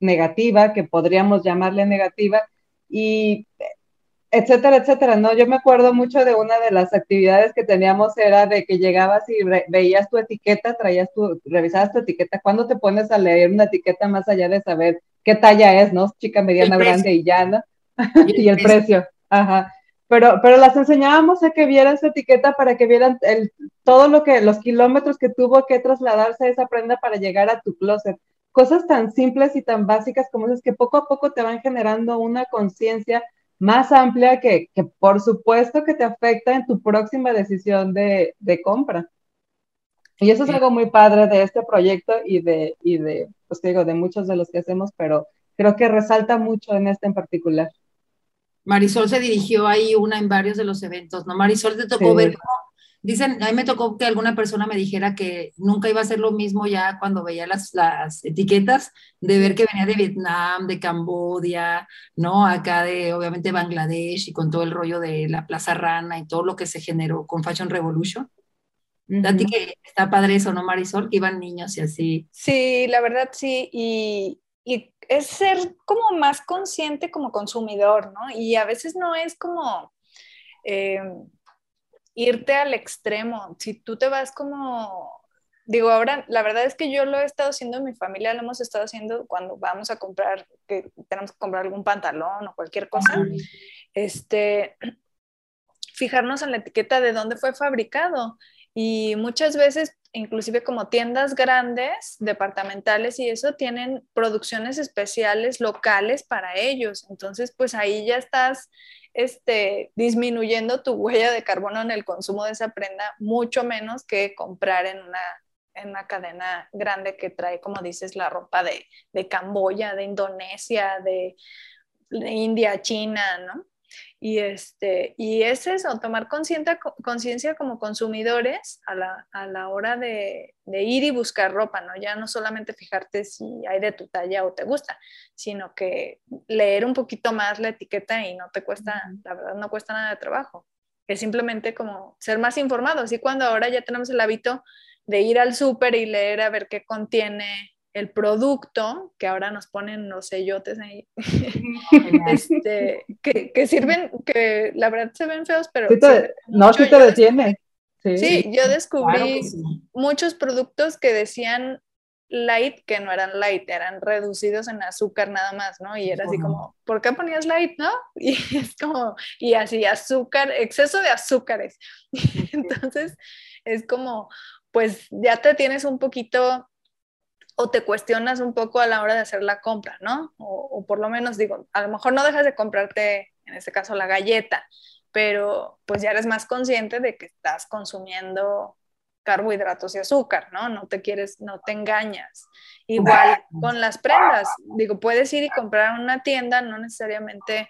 negativa, que podríamos llamarle negativa, y etcétera, etcétera, ¿no? Yo me acuerdo mucho de una de las actividades que teníamos era de que llegabas y veías tu etiqueta, traías tu, revisabas tu etiqueta, ¿cuándo te pones a leer una etiqueta más allá de saber qué talla es, ¿no? Chica, mediana, grande y llana, y el precio, ajá. Pero, pero las enseñábamos a que vieran su etiqueta para que vieran el, todo lo que, los kilómetros que tuvo que trasladarse esa prenda para llegar a tu closet. Cosas tan simples y tan básicas como esas que poco a poco te van generando una conciencia más amplia que, que, por supuesto que te afecta en tu próxima decisión de, de compra. Y eso es algo muy padre de este proyecto y de, y de, pues digo, de muchos de los que hacemos, pero creo que resalta mucho en este en particular. Marisol se dirigió ahí una en varios de los eventos, ¿no? Marisol te tocó ver cómo Dicen, a mí me tocó que alguna persona me dijera que nunca iba a ser lo mismo ya cuando veía las, las etiquetas, de ver que venía de Vietnam, de Cambodia, ¿no? Acá de, obviamente, Bangladesh y con todo el rollo de la Plaza Rana y todo lo que se generó con Fashion Revolution. A ti que está padre eso, ¿no, Marisol? Que iban niños y así. Sí, la verdad sí, y, y es ser como más consciente como consumidor, ¿no? Y a veces no es como... Eh, irte al extremo. Si tú te vas como, digo, ahora la verdad es que yo lo he estado haciendo en mi familia, lo hemos estado haciendo cuando vamos a comprar, que tenemos que comprar algún pantalón o cualquier cosa, este, fijarnos en la etiqueta de dónde fue fabricado. Y muchas veces, inclusive como tiendas grandes, departamentales y eso, tienen producciones especiales locales para ellos. Entonces, pues ahí ya estás este, disminuyendo tu huella de carbono en el consumo de esa prenda, mucho menos que comprar en una, en una cadena grande que trae, como dices, la ropa de, de Camboya, de Indonesia, de, de India, China, ¿no? Y, este, y es eso, tomar conciencia como consumidores a la, a la hora de, de, ir y buscar ropa, ¿no? Ya no solamente fijarte si hay de tu talla o te gusta, sino que leer un poquito más la etiqueta y no te cuesta, la verdad no cuesta nada de trabajo. Es simplemente como ser más informados. Y cuando ahora ya tenemos el hábito de ir al súper y leer a ver qué contiene el producto, que ahora nos ponen los sellotes ahí, este, que, sirven, que la verdad se ven feos, pero... no, sí te detiene. Sí, yo descubrí muchos productos que decían light, que no eran light, eran reducidos en azúcar nada más, ¿no? Y era así como, ¿por qué ponías light, no? Y es como, y así azúcar, exceso de azúcares. Entonces, es como, pues ya te tienes un poquito o te cuestionas un poco a la hora de hacer la compra, ¿no? O, por lo menos digo, a lo mejor no dejas de comprarte, en este caso, la galleta, pero pues ya eres más consciente de que estás consumiendo carbohidratos y azúcar, ¿no? No te quieres, no te engañas. Igual con las prendas, digo, puedes ir y comprar en una tienda, no necesariamente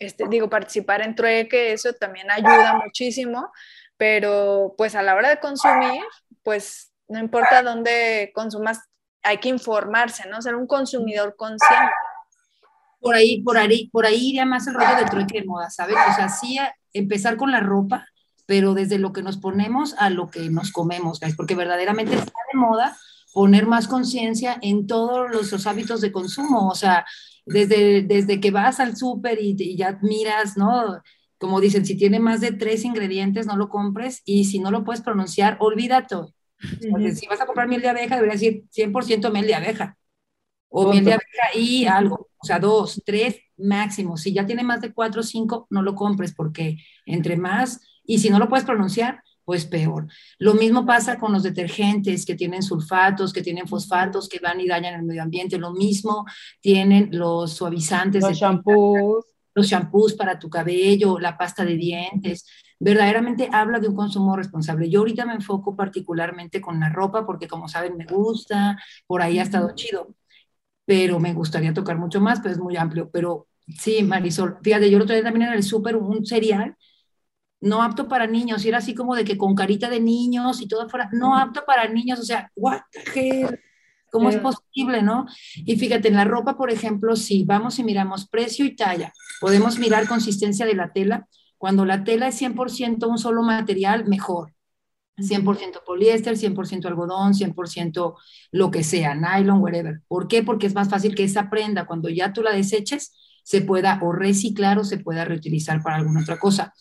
este, digo, participar en trueque, eso también ayuda muchísimo, pero pues a la hora de consumir, pues no importa dónde consumas, hay que informarse, ¿no? Ser un consumidor consciente. Por ahí, por ahí, por ahí iría más el rollo del trueque de moda, ¿sabes? O sea, sí empezar con la ropa, pero desde lo que nos ponemos a lo que nos comemos, porque verdaderamente está de moda poner más conciencia en todos los, hábitos de consumo, o sea, desde, desde que vas al súper y, ya miras, ¿no? Como dicen, si tiene más de tres ingredientes, no lo compres y si no lo puedes pronunciar, olvídate. Porque si vas a comprar miel de abeja, debería decir 100% miel de abeja. O miel de abeja y algo. O sea, dos, tres máximo. Si ya tiene más de cuatro o cinco, no lo compres porque entre más, y si no lo puedes pronunciar, pues peor. Lo mismo pasa con los detergentes que tienen sulfatos, que tienen fosfatos, que van y dañan el medio ambiente. Lo mismo tienen los suavizantes. Los shampoos. Los shampoos para tu cabello, la pasta de dientes. Verdaderamente habla de un consumo responsable. Yo ahorita me enfoco particularmente con la ropa porque como saben me gusta, por ahí ha estado chido, pero me gustaría tocar mucho más, pero es muy amplio. Pero sí, Marisol, fíjate, yo el otro día también en el súper un cereal no apto para niños, y era así como de que con carita de niños y todo fuera, no apto para niños, o sea, what the hell? ¿Cómo es posible, no? Y fíjate, en la ropa, por ejemplo, si vamos y miramos precio y talla, podemos mirar consistencia de la tela. Cuando la tela es 100% un solo material, mejor. 100% poliéster, 100% algodón, 100% lo que sea, nylon, whatever. ¿Por qué? Porque es más fácil que esa prenda, cuando ya tú la deseches, se pueda o reciclar o se pueda reutilizar para alguna otra cosa.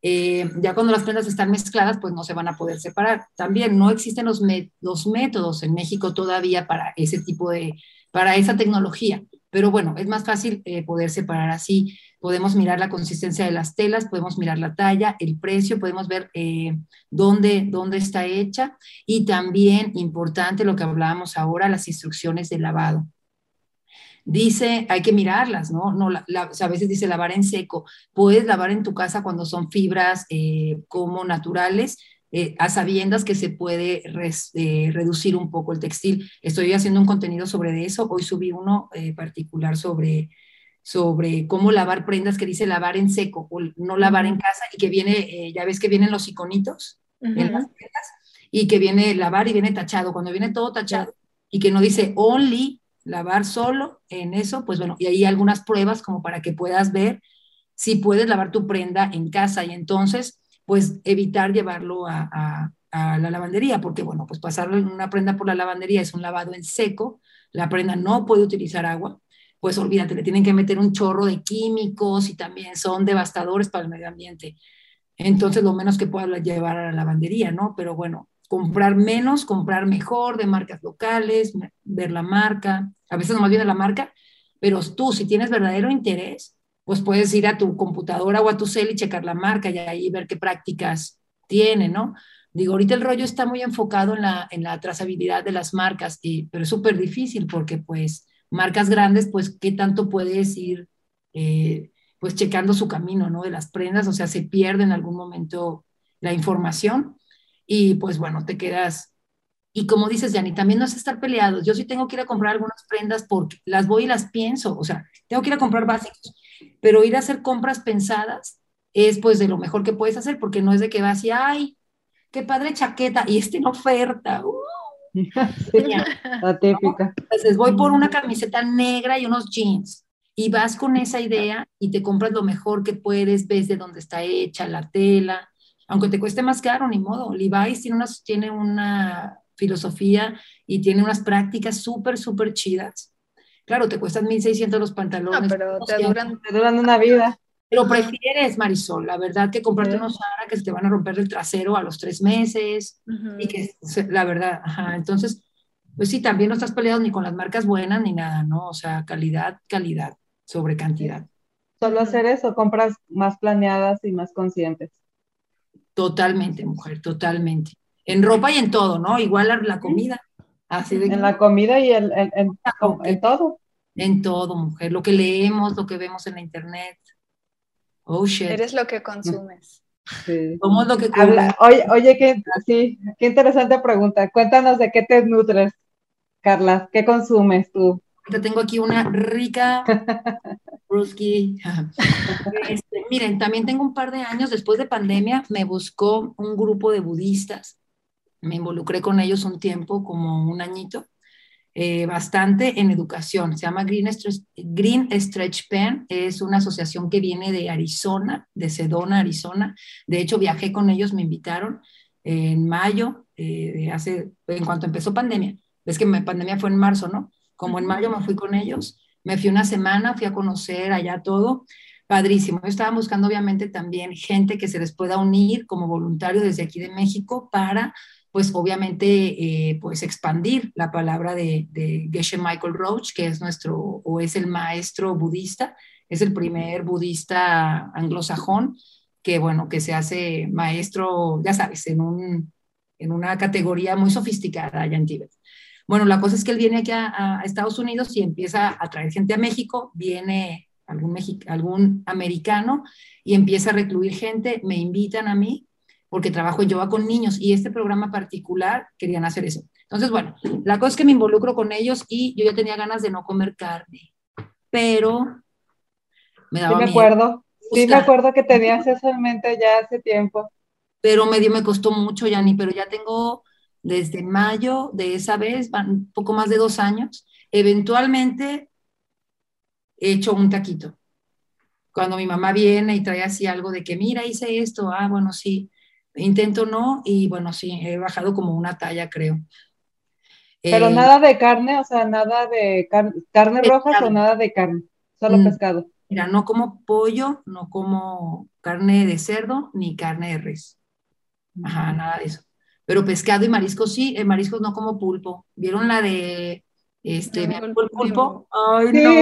Eh, ya cuando las prendas están mezcladas, pues no se van a poder separar. También no existen los, los métodos en México todavía para ese tipo de, para esa tecnología. Pero bueno, es más fácil eh, poder separar así. Podemos mirar la consistencia de las telas, podemos mirar la talla, el precio, podemos ver eh, dónde, dónde está hecha y también importante lo que hablábamos ahora, las instrucciones de lavado dice, hay que mirarlas, ¿no? no a veces dice lavar en seco. Puedes lavar en tu casa cuando son fibras eh, como naturales, eh, a sabiendas que se puede eh, reducir un poco el textil. Estoy haciendo un contenido sobre eso. Hoy subí uno particular sobre, sobre cómo lavar prendas que dice lavar en seco o no lavar en casa y que viene, ya ves que vienen los iconitos en las prendas y que viene lavar y viene tachado. Cuando viene todo tachado y que no dice only lavar solo en eso, pues bueno, y ahí algunas pruebas como para que puedas ver si puedes lavar tu prenda en casa. Y entonces, pues evitar llevarlo a, la lavandería, porque bueno, pues pasar una prenda por la lavandería es un lavado en seco, la prenda no puede utilizar agua, pues olvídate, le tienen que meter un chorro de químicos y también son devastadores para el medio ambiente. Entonces, lo menos que puedas llevar a la lavandería, ¿no? Pero bueno, comprar menos, comprar mejor de marcas locales, ver la marca, a veces nomás viene la marca, pero tú si tienes verdadero interés, pues puedes ir a tu computadora o a tu cel y checar la marca y ahí ver qué prácticas tiene, ¿no? Digo, ahorita el rollo está muy enfocado en la, en la trazabilidad de las marcas, y, pero es súper difícil porque pues marcas grandes, pues qué tanto puedes ir eh, pues checando su camino, ¿no? De las prendas, o sea, se pierde en algún momento la información y pues bueno, te quedas. Y como dices, Yanni, también no es estar peleados. Yo sí tengo que ir a comprar algunas prendas porque las voy y las pienso, o sea, tengo que ir a comprar básicos, pero ir a hacer compras pensadas es pues de lo mejor que puedes hacer porque no es de que vas y, ay, qué padre chaqueta y este en oferta. Uh, la típica. Entonces voy por una camiseta negra y unos jeans y vas con esa idea y te compras lo mejor que puedes, ves de dónde está hecha la tela, aunque te cueste más caro, ni modo. Levi's tiene una, tiene una filosofía y tiene unas prácticas súper, súper chidas. Claro, te cuestan 1.600 los pantalones. No, pero te duran, te duran una vida. Pero prefieres, Marisol, la verdad, que comprarte unos Zara que se te van a romper el trasero a los tres meses. Y que, la verdad, ajá. Entonces, pues sí, también no estás peleado ni con las marcas buenas ni nada, ¿no? O sea, calidad, calidad sobre cantidad. Solo hacer eso, compras más planeadas y más conscientes. Totalmente, mujer, totalmente. En ropa y en todo, ¿no? Igual la, comida. Así de en la comida y en, todo. En todo, mujer. Lo que leemos, lo que vemos en la internet. Oh, shit. Eres lo que consumes. Sí. Somos lo que Oye, oye qué, sí, qué interesante pregunta. Cuéntanos de qué te nutres, Carla. ¿Qué consumes tú? Te tengo aquí una rica Brusky. Este, miren, también tengo un par de años, después de pandemia, me buscó un grupo de budistas. Me involucré con ellos un tiempo, como un añito, eh, bastante en educación. Se llama Green Stretch, Green Stretch Pen. Es una asociación que viene de Arizona, de Sedona, Arizona. De hecho, viajé con ellos, me invitaron en mayo, eh, de hace, en cuanto empezó pandemia. Ves que mi pandemia fue en marzo, ¿no? Como en mayo me fui con ellos, me fui una semana, fui a conocer allá todo. Padrísimo. Yo estaba buscando obviamente también gente que se les pueda unir como voluntario desde aquí de México para pues obviamente, eh, pues expandir la palabra de, de, Geshe Michael Roach, que es nuestro, o es el maestro budista, es el primer budista anglosajón que, bueno, que se hace maestro, ya sabes, en, un, en una categoría muy sofisticada allá en Tíbet. Bueno, la cosa es que él viene aquí a, Estados Unidos y empieza a traer gente a México, viene algún, algún americano y empieza a recluir gente, me invitan a mí porque trabajo en yoga con niños y este programa particular querían hacer eso. Entonces, bueno, la cosa es que me involucro con ellos y yo ya tenía ganas de no comer carne, pero me daba Sí, me acuerdo. Sí, me acuerdo que tenías eso en mente ya hace tiempo. Pero medio me costó mucho, Yani, pero ya tengo desde mayo de esa vez, un poco más de dos años, eventualmente he hecho un taquito. Cuando mi mamá viene y trae así algo de que, mira, hice esto, ah, bueno, sí, Intento no y bueno, sí, he bajado como una talla, creo. Pero eh, nada de carne, o sea, nada de carne roja o nada de carne, solo mm, pescado. Mira, no como pollo, no como carne de cerdo ni carne de res. Ajá, nada de eso. Pero pescado y mariscos sí, el mariscos no como pulpo. ¿Vieron la de este, no, el pulpo? Ay, no.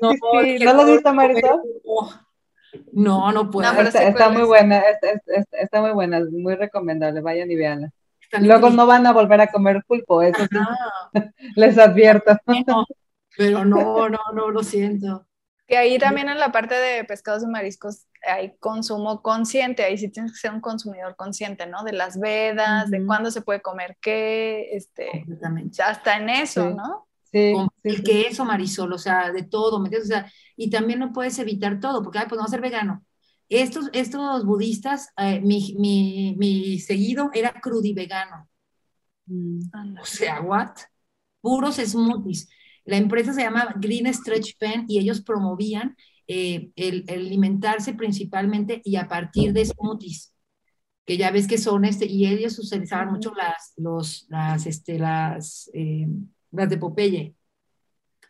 No, ¿No lo viste, Marisol? No, no puedo. está, muy buena, está, muy buena, muy recomendable, vayan y veanla. Luego no van a volver a comer pulpo, eso sí. Les advierto. pero no, no, no, lo siento. Y ahí también en la parte de pescados y mariscos hay consumo consciente, ahí sí tienes que ser un consumidor consciente, ¿no? De las vedas, de cuándo se puede comer qué, este, hasta en eso, ¿no? Sí, el queso, Marisol, o sea, de todo, ¿me O sea, y también no puedes evitar todo, porque, ay, pues no a ser vegano. Estos, estos budistas, eh, mi, mi, mi, seguido era crudivegano. Mm. O sea, ¿what? Puros smoothies. La empresa se llama Green Stretch Pen y ellos promovían eh, el, alimentarse principalmente y a partir de smoothies que ya ves que son este, y ellos utilizaban mucho las, los, las, este, las, eh, las de Popeye.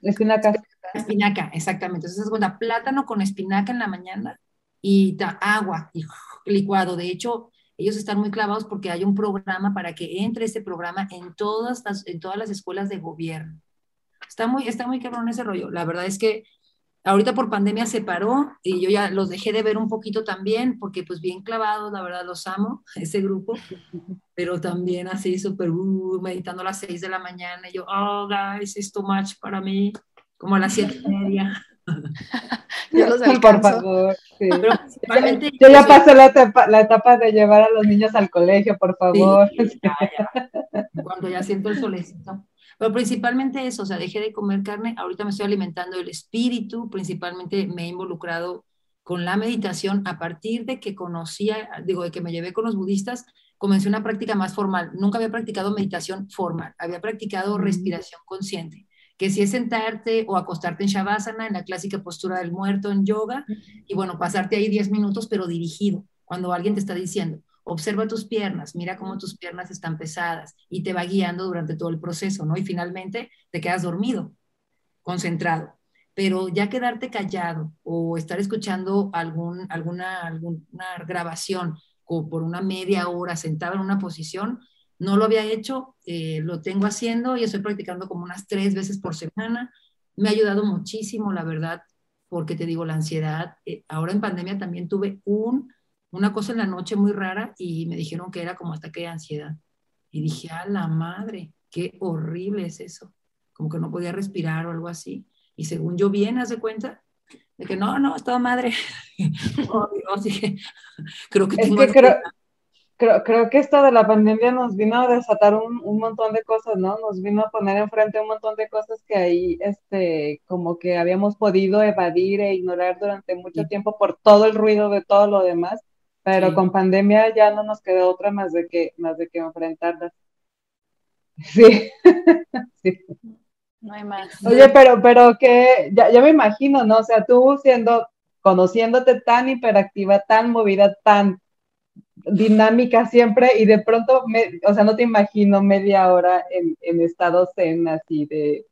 Espinaca. Espinaca, exactamente. Entonces, es cuenta, plátano con espinaca en la mañana y agua y licuado. De hecho, ellos están muy clavados porque hay un programa para que entre ese programa en todas las, en todas las escuelas de gobierno. Está muy, está muy cabrón ese rollo. La verdad es que ahorita por pandemia se paró y yo ya los dejé de ver un poquito también porque pues bien clavados, la verdad los amo, ese grupo, pero también así súper uh, meditando a las seis de la mañana y yo, oh guys, it's too much para mí como a las siete y media. Yo los Por favor. Yo ya pasé la etapa, la etapa, de llevar a los niños al colegio, por favor. Cuando ya siento el solecito. Pero principalmente eso, o sea, dejé de comer carne, ahorita me estoy alimentando el espíritu, principalmente me he involucrado con la meditación. A partir de que conocía, digo, de que me llevé con los budistas, comencé una práctica más formal. Nunca había practicado meditación formal, había practicado respiración consciente que si es sentarte o acostarte en Shavasana, en la clásica postura del muerto en yoga, y bueno, pasarte ahí 10 minutos, pero dirigido, cuando alguien te está diciendo, observa tus piernas, mira cómo tus piernas están pesadas y te va guiando durante todo el proceso, ¿no? Y finalmente te quedas dormido, concentrado. Pero ya quedarte callado o estar escuchando algún, alguna, alguna grabación o por una media hora sentado en una posición, no lo había hecho, eh, lo tengo haciendo y estoy practicando como unas tres veces por semana. Me ha ayudado muchísimo, la verdad, porque te digo, la ansiedad. Eh, ahora en pandemia también tuve un, una cosa en la noche muy rara y me dijeron que era como ataque de ansiedad. Y dije, a la madre, qué horrible es eso. Como que no podía respirar o algo así. Y según yo bien, haz de cuenta, de que no, no, es toda madre. oh, Dios, dije, creo que tengo... creo, creo que esto de la pandemia nos vino a desatar un, un, montón de cosas, ¿no? Nos vino a poner enfrente un montón de cosas que ahí, este, como que habíamos podido evadir e ignorar durante mucho tiempo por todo el ruido de todo lo demás, pero con pandemia ya no nos quedó otra más de que, más de que enfrentarlas. Sí. sí. No hay más. Oye, pero, pero que, ya, ya me imagino, ¿no? O sea, tú siendo, conociéndote tan hiperactiva, tan movida, tan dinámica siempre y de pronto, o sea, no te imagino media hora en, en estado zen así de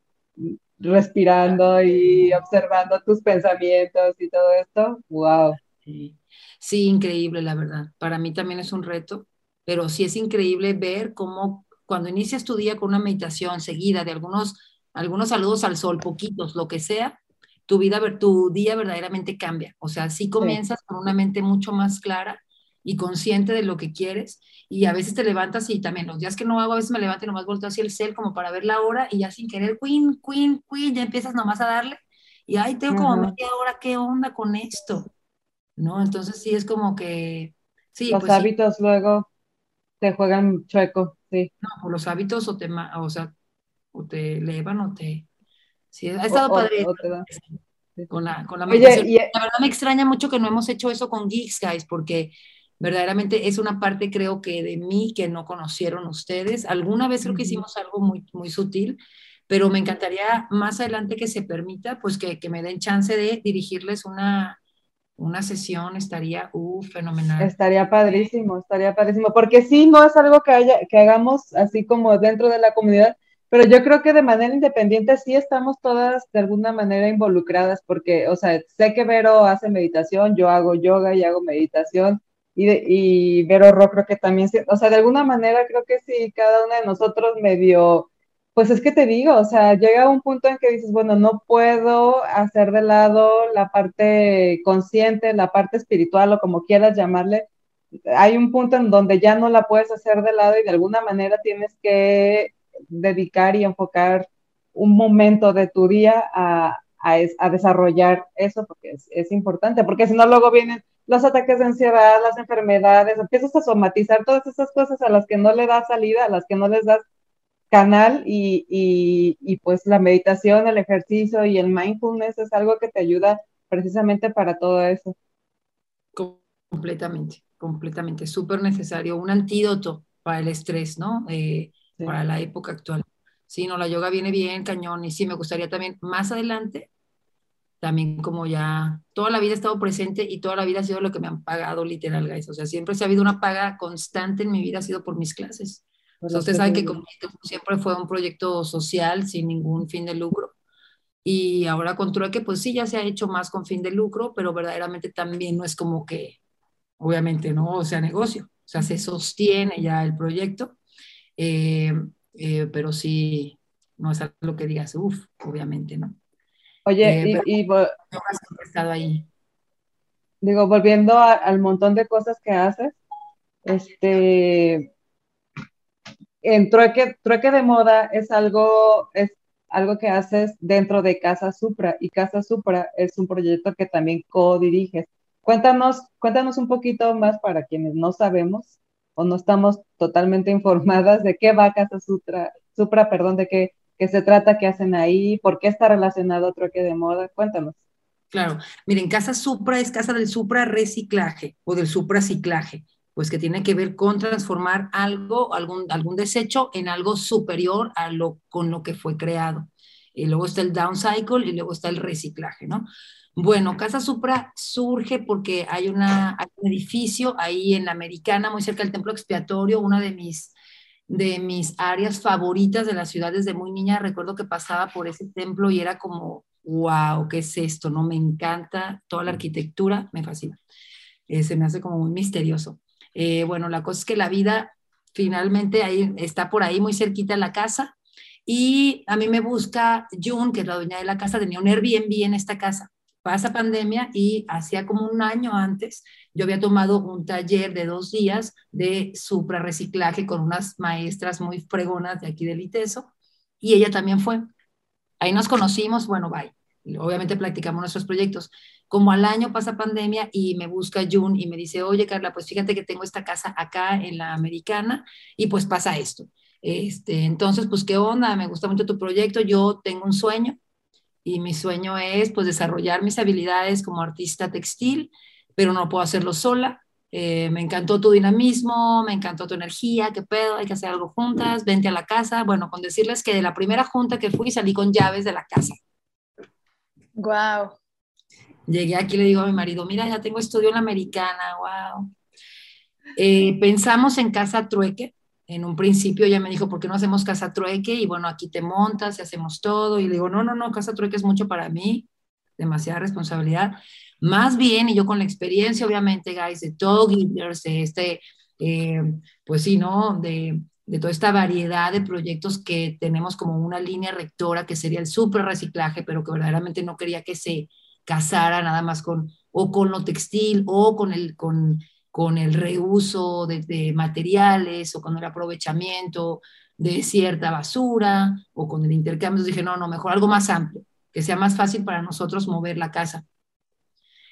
respirando y observando tus pensamientos y todo esto. ¡Wow! Sí. increíble, la verdad. Para mí también es un reto, pero sí es increíble ver cómo cuando inicias tu día con una meditación seguida de algunos, algunos saludos al sol, poquitos, lo que sea, tu vida, tu día verdaderamente cambia. O sea, sí comienzas con una mente mucho más clara y consciente de lo que quieres. Y a veces te levantas y también los días que no hago, a veces me levanto y nomás vuelto hacia el cel como para ver la hora y ya sin querer, queen, queen, queen, ya empiezas nomás a darle. Y ay, tengo como media hora, ¿qué onda con esto? ¿No? Entonces sí es como que... Sí, los pues hábitos luego te juegan chueco, sí. No, por los hábitos o te, o sea, o te elevan o te... Sí, ha estado padre. con la, con la meditación. La verdad me extraña mucho que no hemos hecho eso con Geeks, guys, porque verdaderamente es una parte creo que de mí que no conocieron ustedes. Alguna vez creo que hicimos algo muy, muy sutil, pero me encantaría más adelante que se permita, pues que, que me den chance de dirigirles una, una sesión, estaría uh, fenomenal. Estaría padrísimo, estaría padrísimo, porque sí, no es algo que, haya, que hagamos así como dentro de la comunidad, pero yo creo que de manera independiente sí estamos todas de alguna manera involucradas, porque, o sea, sé que Vero hace meditación, yo hago yoga y hago meditación, y, y Vero Rock creo que también, o sea, de alguna manera creo que sí, cada una de nosotros medio, pues es que te digo, o sea, llega un punto en que dices, bueno, no puedo hacer de lado la parte consciente, la parte espiritual o como quieras llamarle, hay un punto en donde ya no la puedes hacer de lado y de alguna manera tienes que dedicar y enfocar un momento de tu día a, a, a desarrollar eso, porque es, es importante, porque si no luego vienen los ataques de ansiedad, las enfermedades, empiezas a somatizar todas esas cosas a las que no le das salida, a las que no les das canal y, y, pues la meditación, el ejercicio y el mindfulness es algo que te ayuda precisamente para todo eso. Completamente, completamente, súper necesario, un antídoto para el estrés, ¿no? Eh, para la época actual. Sí, no, la yoga viene bien, cañón, y sí, me gustaría también más adelante también como ya toda la vida he estado presente y toda la vida ha sido lo que me han pagado literal, guys. O sea, siempre se ha habido una paga constante en mi vida, ha sido por mis clases. Ustedes saben que siempre fue un proyecto social sin ningún fin de lucro. Y ahora con Trueque, pues sí, ya se ha hecho más con fin de lucro, pero verdaderamente también no es como que, obviamente, no, o sea, negocio. O sea, se sostiene ya el proyecto, eh, eh, pero sí, no es algo que digas, uff, obviamente, ¿no? Oye, eh, y, estado ahí. digo, volviendo al montón de cosas que haces, este, en trueque, trueque de moda es algo, es algo que haces dentro de Casa Supra y Casa Supra es un proyecto que también co-diriges. Cuéntanos, cuéntanos un poquito más para quienes no sabemos o no estamos totalmente informadas de qué va Casa Supra, Supra, perdón, de qué, qué se trata, qué hacen ahí, por qué está relacionado otro que de moda. Cuéntanos. Claro, miren, Casa Supra es casa del supra reciclaje o del supraciclaje, pues que tiene que ver con transformar algo, algún, algún desecho en algo superior a lo con lo que fue creado. Y luego está el downcycle y luego está el reciclaje, ¿no? Bueno, Casa Supra surge porque hay, una, hay un edificio ahí en la Americana, muy cerca del Templo Expiatorio, una de mis de mis áreas favoritas de la ciudad desde muy niña. Recuerdo que pasaba por ese templo y era como, wow, ¿qué es esto? No me encanta toda la arquitectura, me fascina. Eh, se me hace como muy misterioso. Eh, bueno, la cosa es que la vida finalmente ahí está por ahí muy cerquita de la casa y a mí me busca June, que es la dueña de la casa, tenía un Airbnb en esta casa pasa pandemia y hacía como un año antes yo había tomado un taller de dos días de suprarreciclaje con unas maestras muy fregonas de aquí del ITESO y ella también fue. Ahí nos conocimos, bueno, bye. Obviamente practicamos nuestros proyectos. Como al año pasa pandemia y me busca Jun y me dice, oye Carla, pues fíjate que tengo esta casa acá en la americana y pues pasa esto. Este, entonces, pues qué onda, me gusta mucho tu proyecto, yo tengo un sueño y mi sueño es pues desarrollar mis habilidades como artista textil, pero no puedo hacerlo sola. Eh, me encantó tu dinamismo, me encantó tu energía, qué pedo, hay que hacer algo juntas, vente a la casa. Bueno, con decirles que de la primera junta que fui salí con llaves de la casa. Wow. Llegué aquí y le digo a mi marido, mira, ya tengo estudio en la americana, wow. Eh, pensamos en casa trueque. En un principio ella me dijo, ¿por qué no hacemos casa trueque? Y bueno, aquí te montas y hacemos todo. Y le digo, no, no, no, casa trueque es mucho para mí, demasiada responsabilidad. Más bien, y yo con la experiencia, obviamente, guys, de todo de este, eh, pues sí, ¿no? De, de toda esta variedad de proyectos que tenemos como una línea rectora que sería el super reciclaje, pero que verdaderamente no quería que se casara nada más con o con lo textil o con el, con, con el reuso de, materiales o con el aprovechamiento de cierta basura o con el intercambio. Entonces dije, no, no, mejor algo más amplio, que sea más fácil para nosotros mover la casa.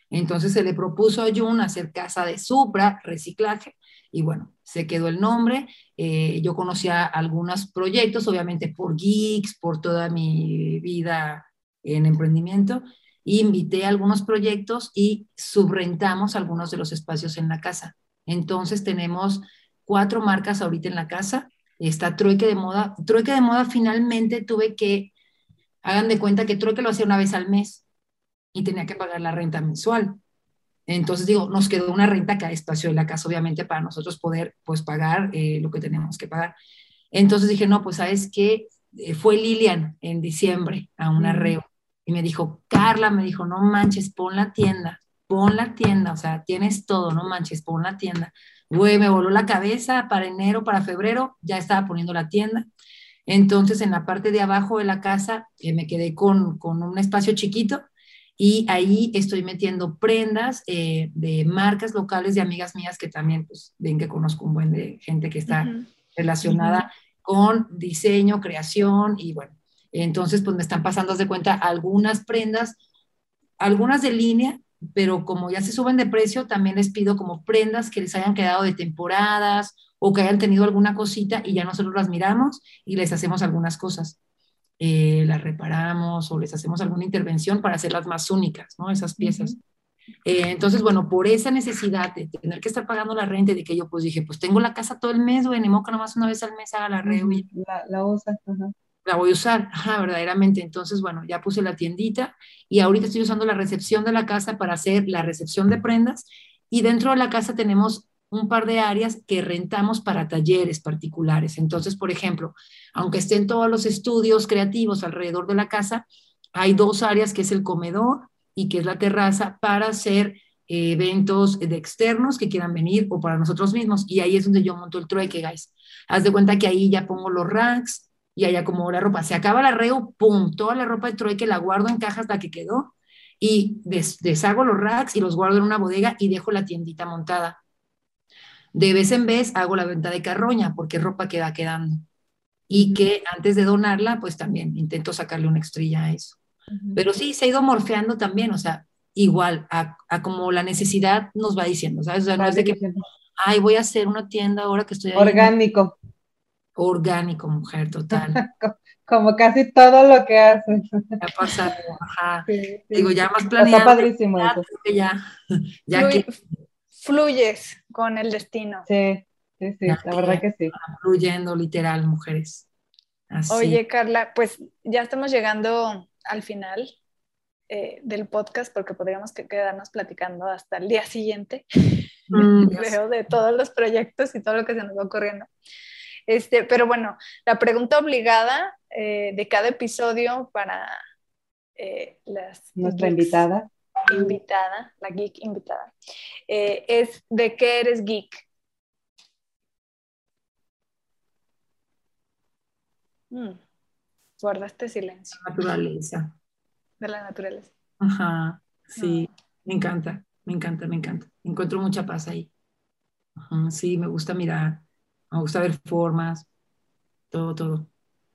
Entonces se le propuso a Jun hacer casa de Supra, reciclaje, y bueno, se quedó el nombre. Eh, yo conocía algunos proyectos, obviamente por Geeks, por toda mi vida en emprendimiento, invité a algunos proyectos y subrentamos algunos de los espacios en la casa. Entonces tenemos cuatro marcas ahorita en la casa. Está Trueque de Moda. Trueque de Moda finalmente tuve que, hagan de cuenta que Trueque lo hacía una vez al mes y tenía que pagar la renta mensual. Entonces digo, nos quedó una renta cada espacio de la casa, obviamente, para nosotros poder pues pagar eh, lo que tenemos que pagar. Entonces dije, no, pues sabes qué, eh, fue Lilian en diciembre a un arreo y me dijo, Carla, me dijo, no manches, pon la tienda, pon la tienda, o sea, tienes todo, no manches, pon la tienda. Güey, me voló la cabeza para enero, para febrero, ya estaba poniendo la tienda. Entonces, en la parte de abajo de la casa, eh, me quedé con, con, un espacio chiquito y ahí estoy metiendo prendas eh, de marcas locales de amigas mías que también, pues, ven que conozco un buen de gente que está relacionada con diseño, creación y bueno, entonces, pues me están pasando, de cuenta, algunas prendas, algunas de línea, pero como ya se suben de precio, también les pido como prendas que les hayan quedado de temporadas o que hayan tenido alguna cosita y ya nosotros las miramos y les hacemos algunas cosas. Eh, las reparamos o les hacemos alguna intervención para hacerlas más únicas, ¿no? Esas piezas. Eh, entonces, bueno, por esa necesidad de tener que estar pagando la renta, de que yo pues dije, pues tengo la casa todo el mes, güey, ni moca nomás una vez al mes haga la reunión. La, la usa, la voy a usar, ajá, verdaderamente. Entonces, bueno, ya puse la tiendita y ahorita estoy usando la recepción de la casa para hacer la recepción de prendas y dentro de la casa tenemos un par de áreas que rentamos para talleres particulares. Entonces, por ejemplo, aunque estén todos los estudios creativos alrededor de la casa, hay dos áreas que es el comedor y que es la terraza para hacer eh, eventos de externos que quieran venir o para nosotros mismos. Y ahí es donde yo monto el trueque, guys. Haz de cuenta que ahí ya pongo los racks, y allá como la ropa. Se acaba el arreo, pum, toda la ropa de que la guardo en cajas la que quedó y deshago los racks y los guardo en una bodega y dejo la tiendita montada. De vez en vez hago la venta de carroña porque ropa queda quedando. Y que antes de donarla, pues también intento sacarle una estrella a eso. Pero sí, se ha ido morfeando también, o sea, igual a, como la necesidad nos va diciendo, ¿sabes? O sea, no es de que, ay, voy a hacer una tienda ahora que estoy ahí. Orgánico orgánico, mujer, total. Como casi todo lo que haces. Ha pasado, ajá. Digo, ya más planeado. Está padrísimo eso. Ya, ya que... Fluyes con el destino. Sí, sí, sí, la verdad que sí. Fluyendo, literal, mujeres. Oye, Carla, pues ya estamos llegando al final eh, del podcast porque podríamos quedarnos platicando hasta el día siguiente. Mm, Veo de todos los proyectos y todo lo que se nos va ocurriendo. Este, pero bueno, la pregunta obligada eh, de cada episodio para eh, las... Nuestra invitada. Invitada, la geek invitada, eh, es ¿de qué eres geek? Mm, guardaste silencio. Naturaleza. De la naturaleza. Ajá, sí, me encanta, me encanta, me encanta. Encuentro mucha paz ahí. sí, me gusta mirar me gusta ver formas, todo, todo.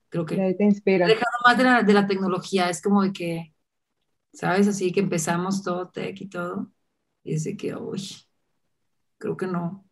Creo que... te inspira. Dejado más de la, de la tecnología, es como de que ¿sabes? Así que empezamos todo tech y todo, y es que, uy, creo que no,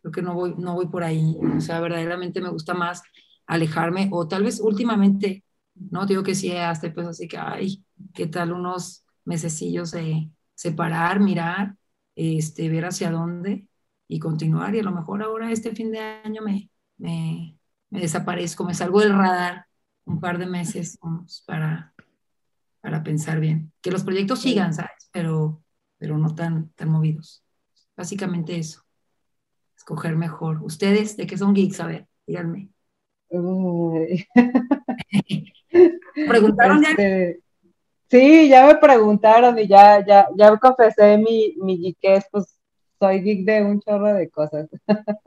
creo que no voy, no voy por ahí, o sea, verdaderamente me gusta más alejarme, o tal vez últimamente, no digo que sí, hasta pues así que, ay, ¿qué tal unos mesecillos de separar, mirar, este, ver hacia dónde y continuar? Y a lo mejor ahora este fin de año me, me, me desaparezco, me salgo del radar un par de meses para, para pensar bien. Que los proyectos sigan, ¿sabes? Pero, pero no tan, tan movidos. Básicamente eso. Escoger mejor. ¿Ustedes de qué son geeks? A ver, díganme. ¿Preguntaron? Este, sí, ya me preguntaron y ya, ya, ya confesé mi, mi geekés, pues soy geek de un chorro de cosas.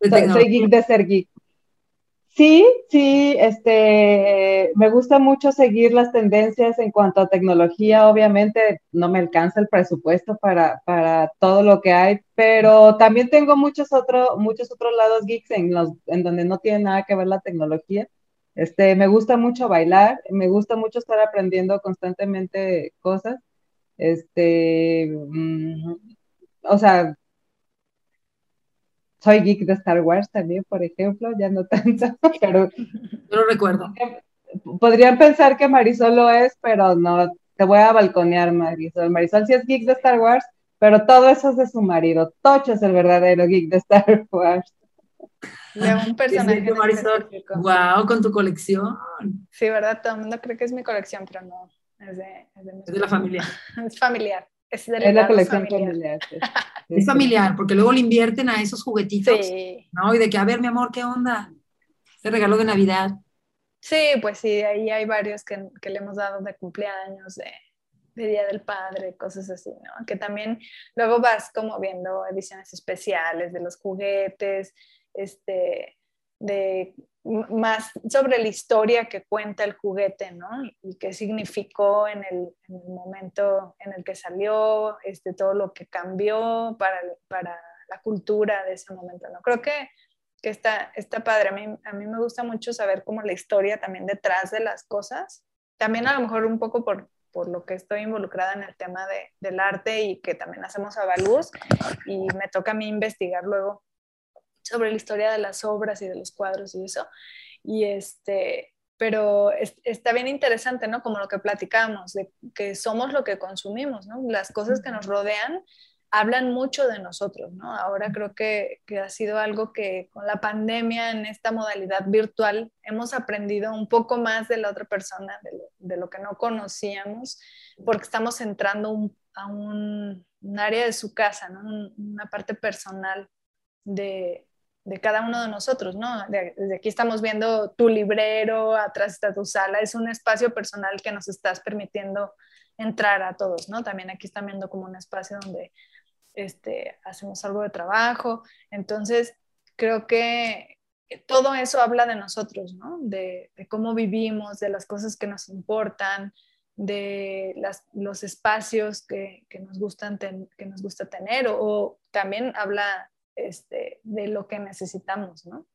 soy geek de ser geek. Sí, sí, este, me gusta mucho seguir las tendencias en cuanto a tecnología. Obviamente no me alcanza el presupuesto para, para todo lo que hay, pero también tengo muchos, otros muchos otros lados geeks en, los, en donde no tiene nada que ver la tecnología. Este, me gusta mucho bailar, me gusta mucho estar aprendiendo constantemente cosas. Este, mm, o sea, soy geek de Star Wars también, por ejemplo, ya no tanto, pero... No lo recuerdo. Podrían pensar que Marisol lo es, pero no, te voy a balconear, Marisol. Marisol sí es geek de Star Wars, pero todo eso es de su marido. Tocho es el verdadero geek de Star Wars. De un personaje. Marisol. Wow, con tu colección. Sí, ¿verdad? Todo el mundo cree que es mi colección, pero no. Es de, es de, la familia. es familiar. Es, de la colección familiar. Es familiar, porque luego le invierten a esos juguetitos, ¿no? Y de que, a ver, mi amor, ¿qué onda? Ese regalo de Navidad. Sí, pues sí, ahí hay varios que, que le hemos dado de cumpleaños, de, de, Día del Padre, cosas así, ¿no? Que también luego vas como viendo ediciones especiales de los juguetes, este, de más sobre la historia que cuenta el juguete, ¿no? Y qué significó en el, momento en el que salió, este, todo lo que cambió para, para la cultura de ese momento, ¿no? Creo que, que está, está padre. A mí, a mí me gusta mucho saber cómo la historia también detrás de las cosas. También a lo mejor un poco por, por lo que estoy involucrada en el tema de, del arte y que también hacemos a luz y me toca a mí investigar luego sobre la historia de las obras y de los cuadros y eso. Y este, pero está bien interesante, ¿no? Como lo que platicamos, de que somos lo que consumimos, ¿no? Las cosas que nos rodean hablan mucho de nosotros, ¿no? Ahora creo que, que, ha sido algo que con la pandemia en esta modalidad virtual hemos aprendido un poco más de la otra persona, de lo, de lo que no conocíamos, porque estamos entrando a un, un, área de su casa, ¿no? una parte personal de, de cada uno de nosotros, ¿no? desde aquí estamos viendo tu librero, atrás está tu sala, es un espacio personal que nos estás permitiendo entrar a todos, ¿no? También aquí están viendo como un espacio donde este, hacemos algo de trabajo, entonces creo que todo eso habla de nosotros, ¿no? De, cómo vivimos, de las cosas que nos importan, de los espacios que, nos gustan que nos gusta tener o también habla este, de lo que necesitamos, ¿no?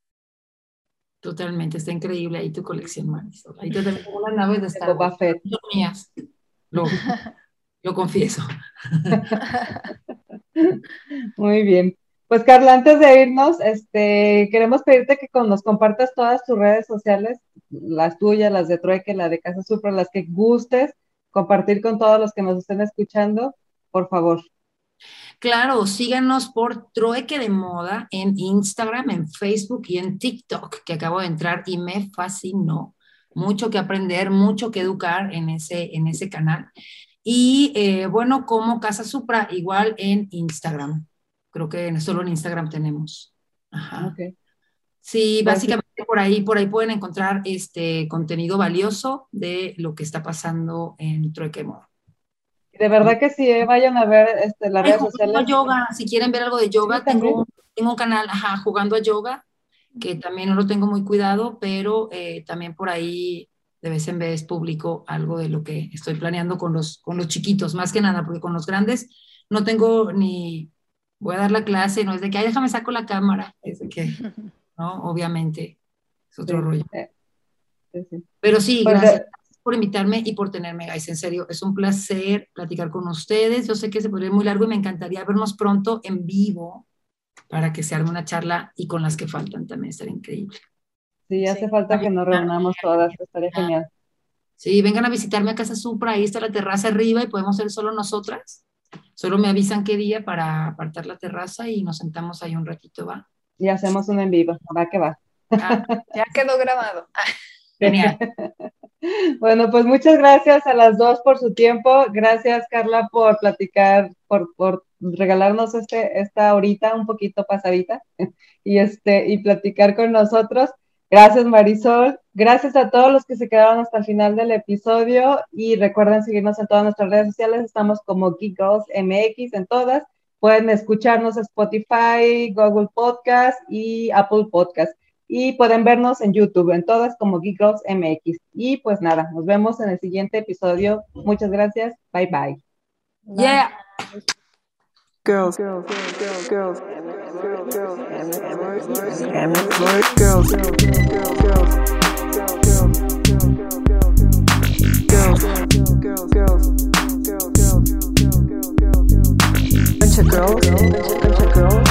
Totalmente, está increíble ahí tu colección, Marisol. Ahí te tengo una nave de Star Wars. mías, lo, lo confieso. Muy bien. Pues Carla, antes de irnos, este, queremos pedirte que nos compartas todas tus redes sociales, las tuyas, las de Trueque, la de Casa Supra, las que gustes, compartir con todos los que nos estén escuchando, por favor. Claro, síganos por Trueque de Moda en Instagram, en Facebook y en TikTok, que acabo de entrar y me fascinó. Mucho que aprender, mucho que educar en ese, en ese canal. Y eh, bueno, como Casa Supra, igual en Instagram. Creo que solo en Instagram tenemos. Ajá. Sí, básicamente por ahí, por ahí pueden encontrar este contenido valioso de lo que está pasando en Trueque de Moda. De verdad que sí, eh, vayan a ver este, las redes sociales. yoga, si quieren ver algo de yoga, tengo, tengo, un canal, ajá, jugando a yoga, que también no lo tengo muy cuidado, pero eh, también por ahí de vez en vez publico algo de lo que estoy planeando con los, con los chiquitos, más que nada, porque con los grandes no tengo ni, voy a dar la clase, no es de que, ay, déjame saco la cámara, es de que, ¿no? Obviamente, es otro rollo. Eh, pero sí, pues, gracias por invitarme y por tenerme, guys. En serio, es un placer platicar con ustedes. Yo sé que se podría muy largo y me encantaría vernos pronto en vivo para que se arme una charla y con las que faltan también estaría increíble. Sí, hace falta que nos reunamos todas, estaría genial. Sí, vengan a visitarme a Casa Supra, ahí está la terraza arriba y podemos ser solo nosotras. Solo me avisan qué día para apartar la terraza y nos sentamos ahí un ratito, ¿va? Y hacemos un en vivo, va que va. Ah, ya quedó grabado. Genial. Bueno, pues muchas gracias a las dos por su tiempo. Gracias, Carla, por platicar, por, regalarnos este, esta horita un poquito pasadita y, este, y platicar con nosotros. Gracias, Marisol. Gracias a todos los que se quedaron hasta el final del episodio y recuerden seguirnos en todas nuestras redes sociales. Estamos como Geek MX en todas. Pueden escucharnos Spotify, Google Podcast y Apple Podcast. Y pueden vernos en YouTube, en todas como Geek MX. Y pues nada, nos vemos en el siguiente episodio. Muchas gracias. Bye bye. Yeah. Girls, girls, girls, girls, girls, girls, girls, girls, girls, girls, bunch of girls,